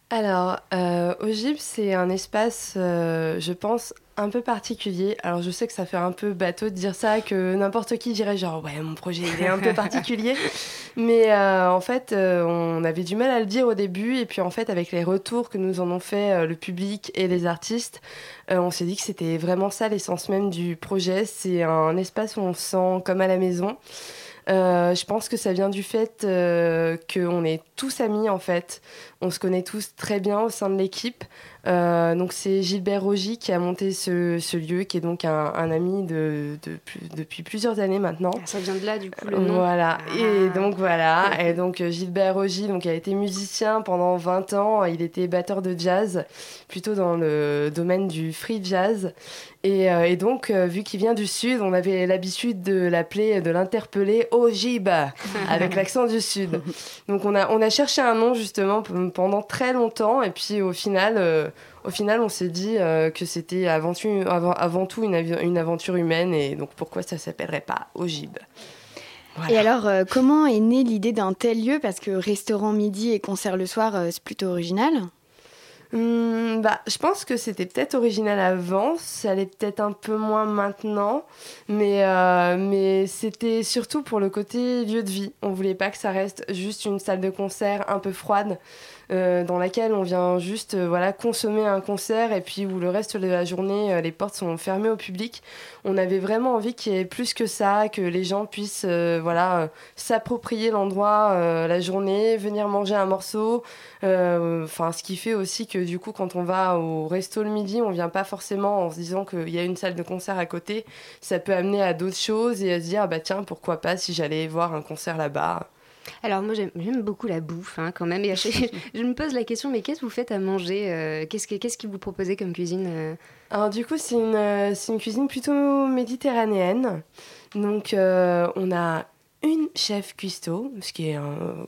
Alors, euh, Ogib, c'est un espace, euh, je pense, un peu particulier. Alors, je sais que ça fait un peu bateau de dire ça, que n'importe qui dirait genre, ouais, mon projet, il est un peu [LAUGHS] particulier. Mais euh, en fait, euh, on avait du mal à le dire au début. Et puis, en fait, avec les retours que nous en ont fait le public et les artistes, on s'est dit que c'était vraiment ça l'essence même du projet. C'est un espace où on se sent comme à la maison. Euh, je pense que ça vient du fait euh, qu'on est tous amis en fait. On se connaît tous très bien au sein de l'équipe. Euh, donc c'est Gilbert Rogy qui a monté ce, ce lieu, qui est donc un, un ami de, de depuis plusieurs années maintenant. Ça vient de là, du coup, le nom. Voilà. Ah. Et donc voilà. Et donc Gilbert Rogy, donc a été musicien pendant 20 ans. Il était batteur de jazz, plutôt dans le domaine du free jazz. Et, euh, et donc, euh, vu qu'il vient du sud, on avait l'habitude de l'appeler, de l'interpeller Gib, avec l'accent du sud. [LAUGHS] Donc on a, on a cherché un nom justement p- pendant très longtemps. Et puis au final, euh, au final on s'est dit euh, que c'était avant, tout- avant, avant tout une, aventure humaine. Et donc pourquoi ça s'appellerait pas au Gib Et alors, euh, comment est née l'idée d'un tel lieu? Parce que restaurant midi et concert le soir, euh, c'est plutôt original. Hum, bah, je pense que c'était peut-être original avant, ça l'est peut-être un peu moins maintenant, mais, euh, mais c'était surtout pour le côté lieu de vie. On voulait pas que ça reste juste une salle de concert un peu froide, euh, dans laquelle on vient juste euh, voilà, consommer un concert et puis où le reste de la journée, euh, les portes sont fermées au public. On avait vraiment envie qu'il y ait plus que ça, que les gens puissent euh, voilà, euh, s'approprier l'endroit euh, la journée, venir manger un morceau. Euh, Enfin, ce qui fait aussi que du coup, quand on va au resto le midi, on vient pas forcément en se disant qu'il y a une salle de concert à côté. Ça peut amener à d'autres choses et à se dire, ah bah tiens, pourquoi pas si j'allais voir un concert là-bas. Alors moi j'aime beaucoup la bouffe hein, quand même. Et [LAUGHS] je me pose la question, mais qu'est-ce que vous faites à manger euh, Qu'est-ce que qu'est-ce vous proposez comme cuisine euh Alors du coup, c'est une, euh, c'est une cuisine plutôt méditerranéenne. Donc on a une chef cuistot, ce qui, est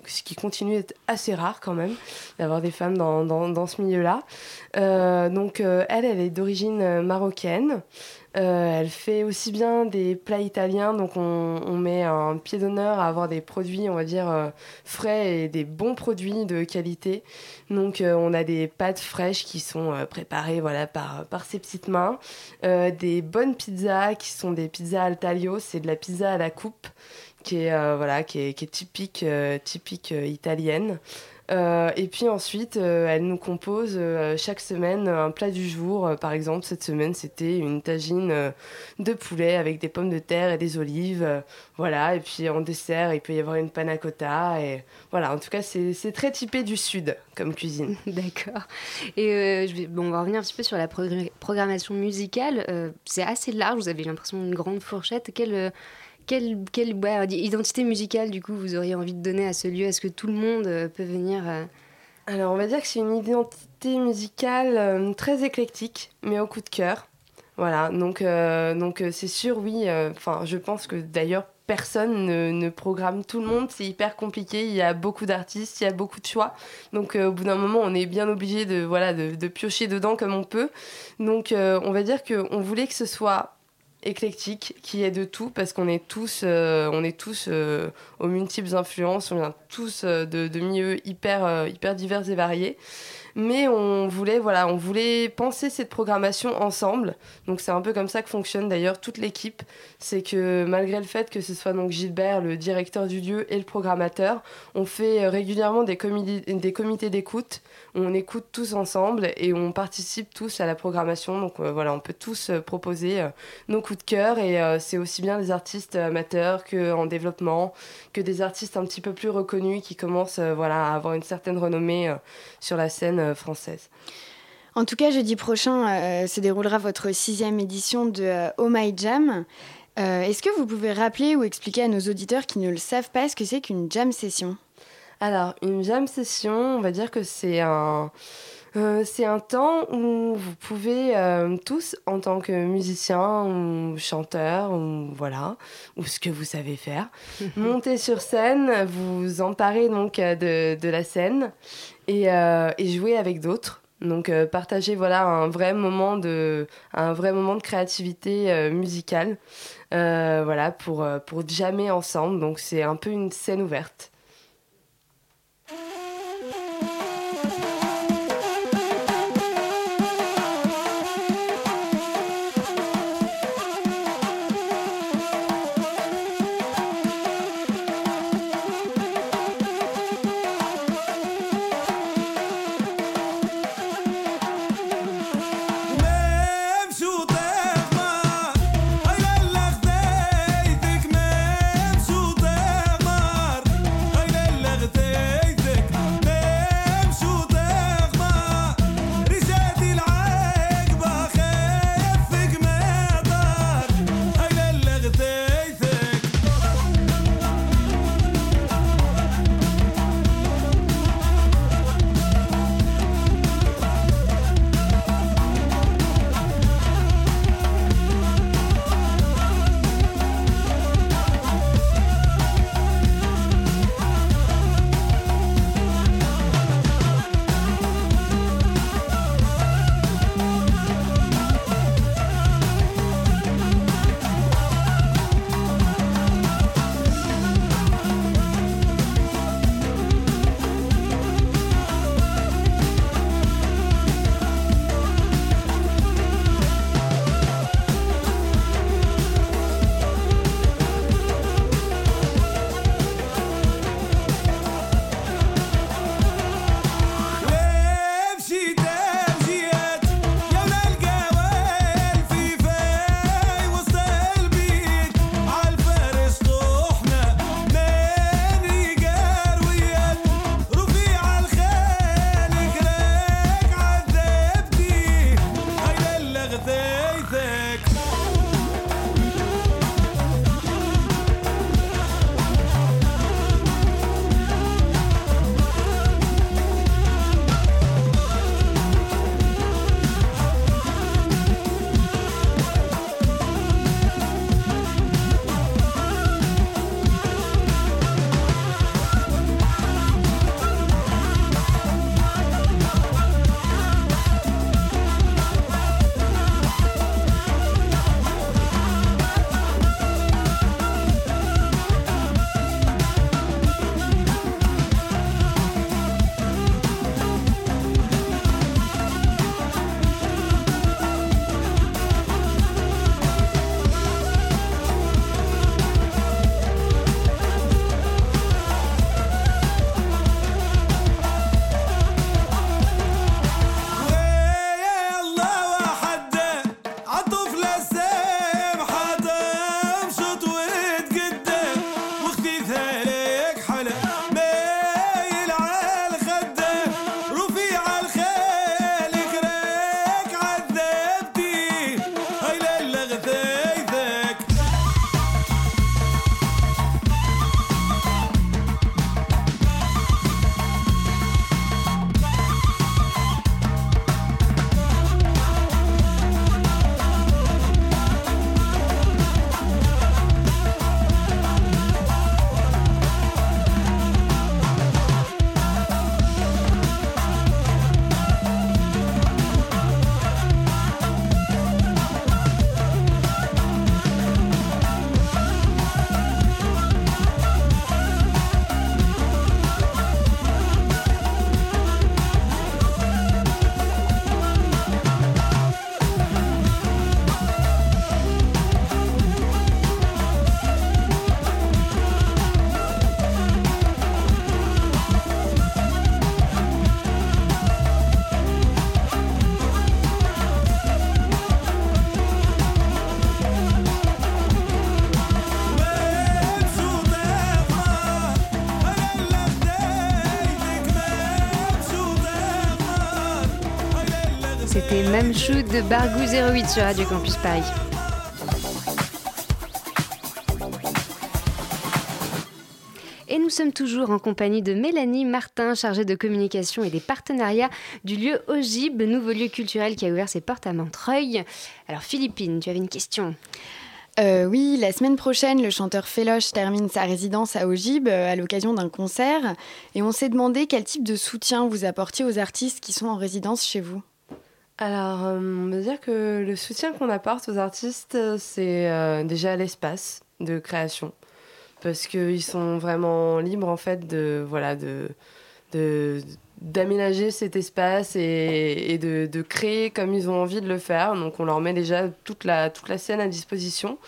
ce qui continue d'être assez rare quand même, d'avoir des femmes dans, dans, dans ce milieu-là. Euh, donc euh, elle, elle est d'origine euh, marocaine. Elle fait aussi bien des plats italiens, donc on, on met un pied d'honneur à avoir des produits, on va dire, frais et des bons produits de qualité. Donc on a des pâtes fraîches qui sont préparées voilà, par, par ses petites mains, des bonnes pizzas qui sont des pizzas al taglio, c'est de la pizza à la coupe qui est, euh, voilà, qui est, qui est typique, euh, typique euh, italienne. Et puis ensuite, elle nous compose chaque semaine un plat du jour. Par exemple, cette semaine, c'était une tagine de poulet avec des pommes de terre et des olives. Voilà. Et puis en dessert, il peut y avoir une panna cotta. Et voilà. En tout cas, c'est très typé du sud comme cuisine. [LAUGHS] D'accord. Et je vais, bon, on va revenir un petit peu sur la progr- programmation musicale. C'est assez large, vous avez l'impression d'une grande fourchette. Quelle, quelle, identité musicale, du coup, vous auriez envie de donner à ce lieu? Est-ce que tout le monde euh, peut venir euh, Alors, on va dire que c'est une identité musicale euh, très éclectique, mais au coup de cœur. Voilà, donc donc c'est sûr, oui. Enfin, je pense que d'ailleurs personne ne, programme tout le monde. C'est hyper compliqué. Il y a beaucoup d'artistes, il y a beaucoup de choix. Donc au bout d'un moment, on est bien obligé de voilà de, piocher dedans comme on peut. Donc on va dire que on voulait que ce soit éclectique, qu'il y ait de tout, parce qu'on est tous, euh, on est tous euh, aux multiples influences, on vient tous euh, de, de milieux hyper, hyper divers et variés. Mais on voulait, voilà, on voulait penser cette programmation ensemble. Donc c'est un peu comme ça que fonctionne d'ailleurs toute l'équipe. C'est que malgré le fait que ce soit donc Gilbert, le directeur du lieu, et le programmateur, on fait euh, régulièrement des, des comités d'écoute. On écoute tous ensemble et on participe tous à la programmation. Donc euh, voilà, on peut tous euh, proposer nos coups de cœur et c'est aussi bien des artistes amateurs qu'en développement, que des artistes un petit peu plus reconnus qui commencent voilà, à avoir une certaine renommée sur la scène française. En tout cas, jeudi prochain euh, se déroulera votre sixième édition de euh, Oh My Jam. Euh, Est-ce que vous pouvez rappeler ou expliquer à nos auditeurs qui ne le savent pas ce que c'est qu'une jam session? Alors, une jam session, on va dire que c'est un, euh, c'est un temps où vous pouvez euh, tous, en tant que musicien ou chanteur, ou voilà, ou ce que vous savez faire, [LAUGHS] monter sur scène, vous emparer donc euh, de, de la scène et, euh, et jouer avec d'autres. Donc euh, partager voilà un vrai moment de un vrai moment de créativité euh, musicale voilà pour pour ensemble donc c'est un peu une scène ouverte. C'était Mamchou de Bargou 08 sur Radio Campus Paris. Et nous sommes toujours en compagnie de Mélanie Martin, chargée de communication et des partenariats du lieu Ogib, nouveau lieu culturel qui a ouvert ses portes à Montreuil. Alors Philippine, tu avais une question Euh, oui, la semaine prochaine, le chanteur Féloche termine sa résidence à Ogib euh, à l'occasion d'un concert. Et on s'est demandé quel type de soutien vous apportiez aux artistes qui sont en résidence chez vous. Alors, euh, on va dire que le soutien qu'on apporte aux artistes, euh, c'est euh, déjà l'espace de création. Parce qu'ils sont vraiment libres, en fait, de, voilà, de, d'aménager cet espace et, et de, de créer comme ils ont envie de le faire. Donc, on leur met déjà toute la, toute la scène à disposition.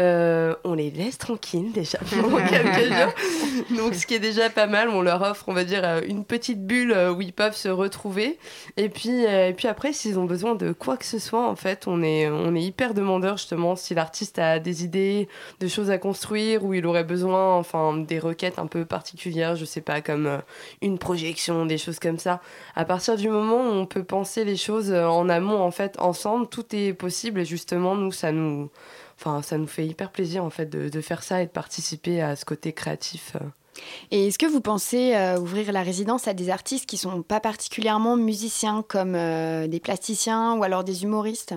Euh, on les laisse tranquilles déjà [LAUGHS] pendant quelques jours. Donc, ce qui est déjà pas mal, on leur offre, on va dire, euh, une petite bulle euh, où ils peuvent se retrouver. Et puis, et puis après, s'ils ont besoin de quoi que ce soit, en fait, on est, on est hyper demandeur justement si l'artiste a des idées, de choses à construire, ou il aurait besoin, enfin, des requêtes un peu particulières, je sais pas, comme une projection, des choses comme ça. À partir du moment où on peut penser les choses en amont, en fait, ensemble, tout est possible. Et justement, nous, ça nous Enfin, ça nous fait hyper plaisir en fait de, de faire ça et de participer à ce côté créatif. euh. Et est-ce que vous pensez euh, ouvrir la résidence à des artistes qui sont pas particulièrement musiciens, comme euh, des plasticiens ou alors des humoristes?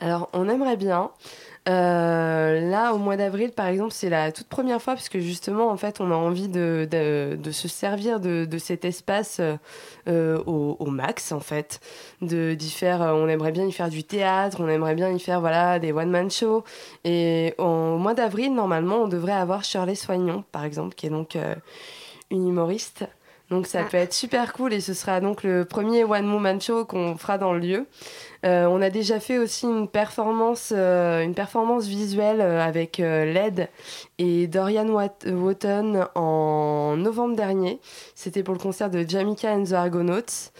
Alors, on aimerait bien. Euh, là, au mois d'avril, par exemple, c'est la toute première fois, puisque justement, en fait, on a envie de, se servir de, cet espace euh, au, max, en fait. De, d'y euh, on aimerait bien y faire du théâtre, on aimerait bien y faire voilà, des one-man shows. Et au mois d'avril, normalement, on devrait avoir Shirley Soignon, par exemple, qui est donc une humoriste. Donc ça peut être super cool et ce sera donc le premier One Woman Show qu'on fera dans le lieu. Euh, on a déjà fait aussi une performance, euh, une performance visuelle euh, avec euh, LED et Dorian Wat- Wotton en novembre dernier. C'était pour le concert de Jamaica and the Argonauts.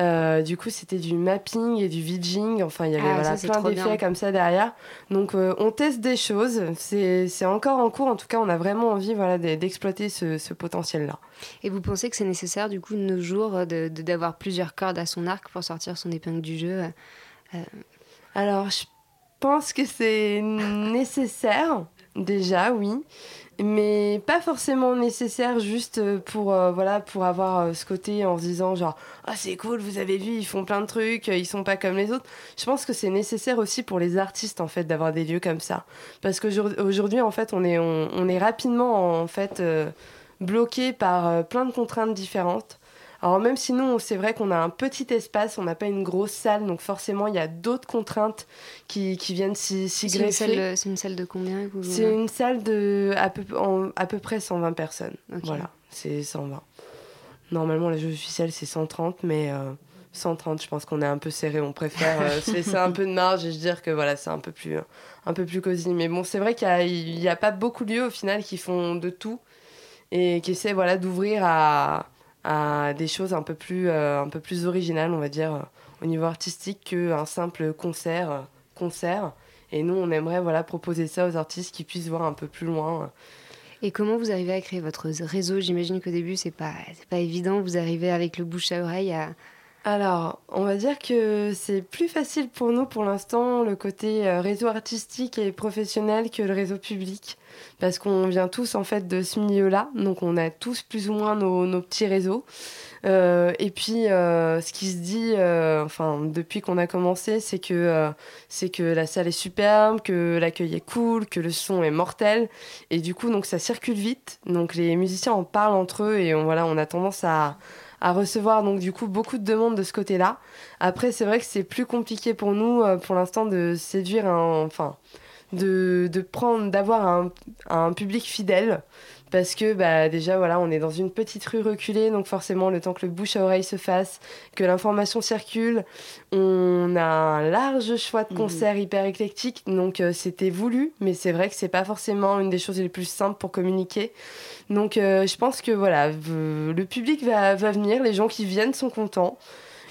Euh, du coup, c'était du mapping et du vidging. Enfin, il y avait Ah, voilà, ça, plein d'effets comme ça derrière. Donc, euh, on teste des choses. C'est encore en cours. En tout cas, on a vraiment envie voilà, d'e- d'exploiter ce, ce potentiel-là. Et vous pensez que c'est nécessaire du coup de nos jours euh, de- de- d'avoir plusieurs cordes à son arc pour sortir son épingle du jeu euh, Alors, je pense que c'est [LAUGHS] nécessaire, déjà, oui. Mais pas forcément nécessaire juste pour, euh, voilà, pour avoir euh, ce côté en se disant genre ah c'est cool vous avez vu ils font plein de trucs euh, ils sont pas comme les autres je pense que c'est nécessaire aussi pour les artistes en fait d'avoir des lieux comme ça. Parce qu'aujourd'hui en fait on est on, est rapidement en fait euh, bloqué par euh, plein de contraintes différentes alors même si nous, c'est vrai qu'on a un petit espace, on n'a pas une grosse salle, donc forcément il y a d'autres contraintes qui, qui viennent s'y s'y C'est une, greffer. salle, c'est une salle de combien vous C'est une salle de à peu, en- à peu près 120 personnes. Voilà, c'est 120. Normalement, la jauge officielle, c'est 130, mais euh, 130, je pense qu'on est un peu serré. On préfère euh, [LAUGHS] se laisser un peu de marge et se dire que voilà, c'est un peu plus, un peu plus cosy. Mais bon, c'est vrai qu'il n'y a, a pas beaucoup de lieux au final qui font de tout et qui essaient voilà, d'ouvrir à, à des choses un peu, plus, euh, un peu plus originales, on va dire, euh, au niveau artistique qu'un simple concert. euh, concert. Et nous, on aimerait voilà, proposer ça aux artistes qui puissent voir un peu plus loin. Et comment vous arrivez à créer votre réseau? J'imagine qu'au début, c'est pas, pas évident. Vous arrivez avec le bouche à oreille à. Alors, on va dire que c'est plus facile pour nous pour l'instant le côté euh, réseau artistique et professionnel que le réseau public. Parce qu'on vient tous en fait de ce milieu-là, donc on a tous plus ou moins nos, petits réseaux. Euh, et puis, euh, ce qui se dit, enfin, depuis qu'on a commencé, c'est que, que la salle est superbe, que l'accueil est cool, que le son est mortel. Et du coup, donc ça circule vite. Donc les musiciens en parlent entre eux et voilà, on a tendance à, à recevoir donc du coup beaucoup de demandes de ce côté-là. Après, c'est vrai que c'est plus compliqué pour nous, euh, pour l'instant, de séduire enfin, de, de prendre, d'avoir un public fidèle. Parce que bah, déjà, voilà, on est dans une petite rue reculée, donc forcément, le temps que le bouche à oreille se fasse, que l'information circule, on a un large choix de concerts hyper éclectiques, donc euh, c'était voulu, mais c'est vrai que c'est pas forcément une des choses les plus simples pour communiquer. Donc euh, je pense que voilà, le public va, va venir, les gens qui viennent sont contents.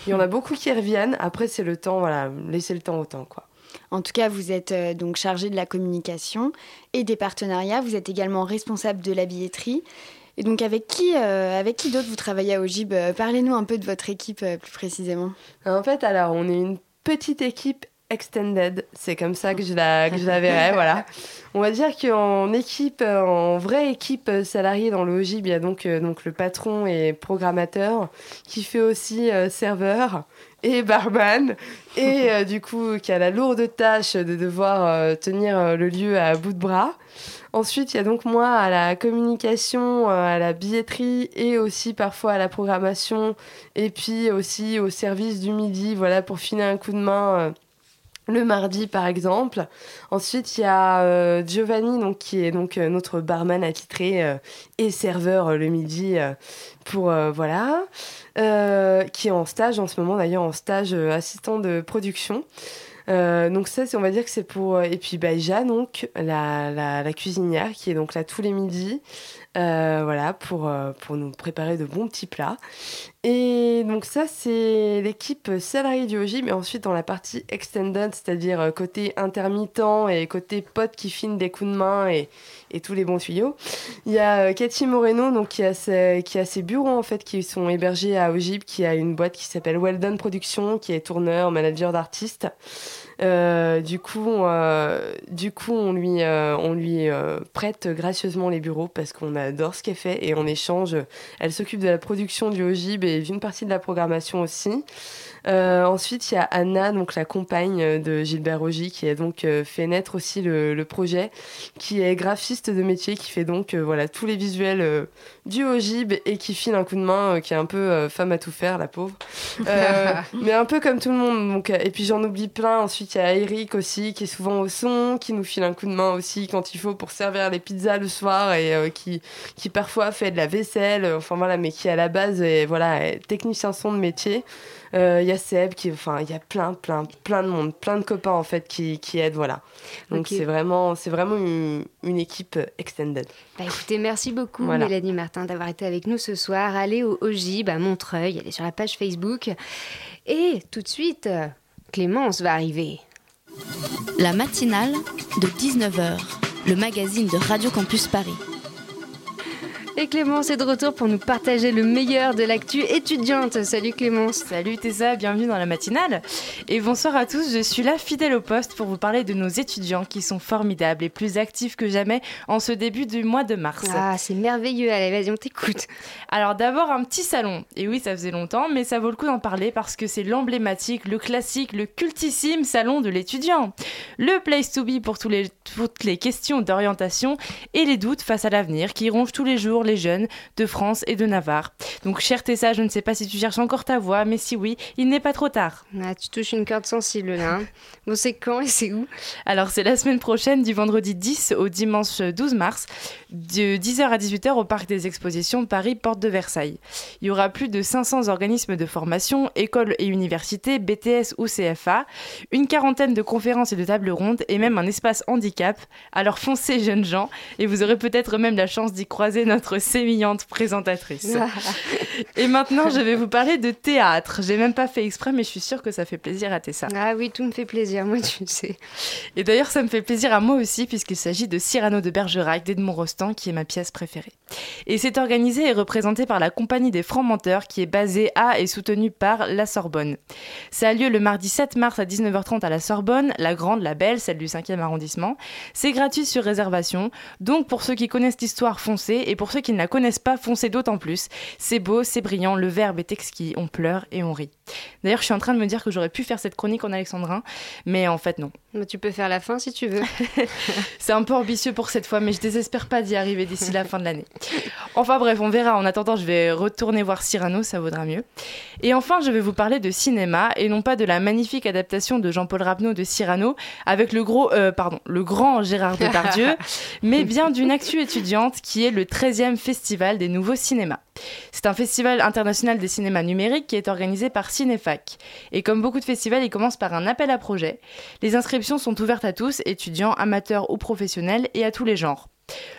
Il y en a [LAUGHS] beaucoup qui reviennent. Après, c'est le temps, voilà, laisser le temps au temps, quoi. En tout cas, vous êtes euh, donc chargé de la communication et des partenariats. Vous êtes également responsable de la billetterie. Et donc, avec qui, euh, avec qui d'autre vous travaillez à Ogib? Euh, Parlez-nous un peu de votre équipe euh, plus précisément. En fait, alors, on est une petite équipe extended. C'est comme ça que je la, que je la verrais, [LAUGHS] voilà. On va dire qu'en équipe, en vraie équipe salariée dans le OGIB, il y a donc, donc le patron et programmateur qui fait aussi serveur et barman et euh, du coup qui a la lourde tâche de devoir euh, tenir euh, le lieu à bout de bras. Ensuite, il y a donc moi à la communication, à la billetterie et aussi parfois à la programmation et puis aussi au service du midi, voilà pour filer un coup de main le mardi par exemple. Ensuite, il y a euh, Giovanni donc qui est donc euh, notre barman attitré euh, et serveur le midi pour voilà qui est en stage en ce moment d'ailleurs en stage assistant de production. Donc ça, on va dire que c'est pour... Et puis Baïja, donc, la, la, la cuisinière, qui est donc là tous les midis, voilà, pour, euh, pour nous préparer de bons petits plats. Et donc ça, c'est l'équipe salariée du OJ, mais ensuite dans la partie extended, c'est-à-dire euh, côté intermittent et côté pote qui filent des coups de main et, et tous les bons tuyaux. Il y a euh, Cathy Moreno, donc, qui, a ses, qui a ses bureaux en fait, qui sont hébergés à Ogib, qui a une boîte qui s'appelle Well Done Productions, qui est tourneur, manager d'artistes. Euh, du coup, euh, du coup, on lui, euh, on lui prête gracieusement les bureaux parce qu'on adore ce qu'elle fait et en échange, elle s'occupe de la production du OGIB et d'une partie de la programmation aussi. Euh, ensuite, il y a Anna, donc la compagne de Gilbert Rogy, qui a donc euh, fait naître aussi le, le projet, qui est graphiste de métier, qui fait donc euh, voilà tous les visuels euh, du OGIB et qui file un coup de main, euh, qui est un peu euh, femme à tout faire, la pauvre. Euh, [LAUGHS] mais un peu comme tout le monde. Donc, euh, et puis j'en oublie plein. Ensuite, il y a Eric aussi, qui est souvent au son, qui nous file un coup de main aussi quand il faut pour servir les pizzas le soir et euh, qui, qui parfois fait de la vaisselle. euh, Enfin voilà, mais qui à la base est, voilà, est technicien son de métier. Euh, Il y a Seb, qui, enfin, il y a plein, plein, plein de monde, plein de copains en fait qui, qui aident, voilà. Donc c'est vraiment, c'est vraiment une, une équipe extended. Bah écoutez, merci beaucoup Voilà. Mélanie Martin d'avoir été avec nous ce soir. Allez au OGIB à Montreuil, allez sur la page Facebook. Et tout de suite, euh, Clémence va arriver. La matinale de 19h, le magazine de Radio Campus Paris. Et Clémence est de retour pour nous partager le meilleur de l'actu étudiante. Salut Clémence. Salut Tessa, bienvenue dans la matinale. Et bonsoir à tous, je suis là fidèle au poste pour vous parler de nos étudiants qui sont formidables et plus actifs que jamais en ce début du mois de mars. Ah, c'est merveilleux. Allez, vas-y, on t'écoute. Alors d'abord un petit salon. Et oui, ça faisait longtemps, mais ça vaut le coup d'en parler parce que c'est l'emblématique, le classique, le cultissime salon de l'étudiant. Le place to be pour tous les, toutes les questions d'orientation et les doutes face à l'avenir qui rongent tous les jours les jeunes de France et de Navarre. Donc cher Tessa, je ne sais pas si tu cherches encore ta voix, mais si oui, il n'est pas trop tard. Ah, tu touches une corde sensible là. hein. [LAUGHS] Bon, c'est quand et c'est où? Alors c'est la semaine prochaine, du vendredi 10 au dimanche 12 mars, de 10h à 18h au Parc des Expositions Paris, Porte de Versailles. Il y aura plus de 500 organismes de formation, écoles et universités, BTS ou CFA, une quarantaine de conférences et de tables rondes et même un espace handicap. Alors foncez jeunes gens et vous aurez peut-être même la chance d'y croiser notre sémillante présentatrice. et maintenant je vais vous parler de théâtre. J'ai même pas fait exprès mais je suis sûre que ça fait plaisir à Tessa. Ah oui, tout me fait plaisir, moi tu sais. Et d'ailleurs, ça me fait plaisir à moi aussi, puisqu'il s'agit de Cyrano de Bergerac d'Edmond Rostand, qui est ma pièce préférée. Et c'est organisé et représenté par la Compagnie des Francs Menteurs, qui est basée à et soutenue par la Sorbonne. Ça a lieu le mardi 7 mars à 19h30 à la Sorbonne, la grande, la belle, celle du 5e arrondissement. C'est gratuit sur réservation, donc pour ceux qui connaissent l'histoire, foncez, et pour ceux qui ne la connaissent pas, foncez d'autant plus. C'est beau, c'est brillant, le verbe est exquis, on pleure et on rit. D'ailleurs, je suis en train de me dire que j'aurais pu faire cette chronique en alexandrin, mais en fait non. Bah, tu peux faire la fin si tu veux. [LAUGHS] C'est un peu ambitieux pour cette fois, mais je désespère pas d'y arriver d'ici la fin de l'année. Enfin bref, on verra. En attendant, je vais retourner voir Cyrano, ça vaudra mieux. Et enfin, je vais vous parler de cinéma et non pas de la magnifique adaptation de Jean-Paul Rapneau de Cyrano avec le gros, euh, pardon, le grand Gérard Depardieu, [LAUGHS] mais bien d'une actu étudiante qui est le 13e festival des nouveaux cinémas. C'est un festival international des cinémas numériques qui est organisé par Cinéfac. Et comme beaucoup de festivals, il commence par un appel à projet. Les inscriptions sont ouvertes à tous, étudiants, amateurs ou professionnels, et à tous les genres.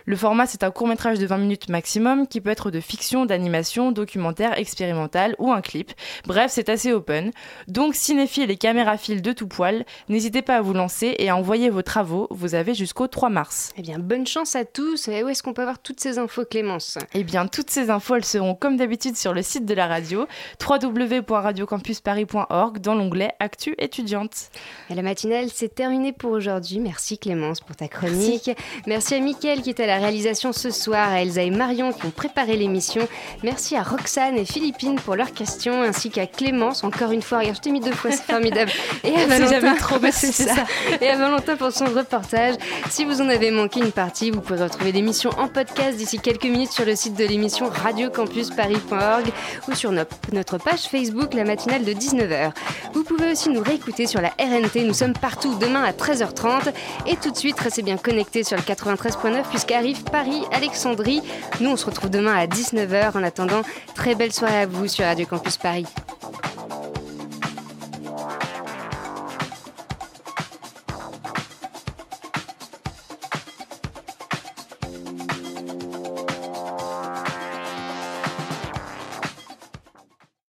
Le format, c'est un court métrage de 20 minutes maximum qui peut être de fiction, d'animation, documentaire, expérimental ou un clip. Bref, c'est assez open. Donc, cinéphiles et caméraphiles de tout poil, n'hésitez pas à vous lancer et à envoyer vos travaux. Vous avez jusqu'au 3 mars. Eh bien, bonne chance à tous. Et où est-ce qu'on peut avoir toutes ces infos, Clémence? Eh bien, toutes ces infos, elles seront comme d'habitude sur le site de la radio, www.radiocampusparis.org, dans l'onglet Actu étudiante. Et la matinale, c'est terminé pour aujourd'hui. Merci Clémence pour ta chronique. Merci, à Mickaël qui était à la réalisation ce soir, à Elsa et Marion qui ont préparé l'émission. Merci à Roxane et Philippine pour leurs questions, ainsi qu'à Clémence, encore une fois. Regarde, je t'ai mis deux fois, c'est formidable. [LAUGHS] Et à Valentin, jamais trop, ça. ça. Et à Valentin pour son reportage. Si vous en avez manqué une partie, vous pourrez retrouver l'émission en podcast d'ici quelques minutes sur le site de l'émission radiocampusparis.org ou sur no- notre page Facebook, la matinale de 19h. Vous pouvez aussi nous réécouter sur la RNT. Nous sommes partout demain à 13h30. Et tout de suite, restez bien connectés sur le 93.9 puisqu'arrive Paris-Alexandrie. Nous, on se retrouve demain à 19h. En attendant, très belle soirée à vous sur Radio Campus Paris.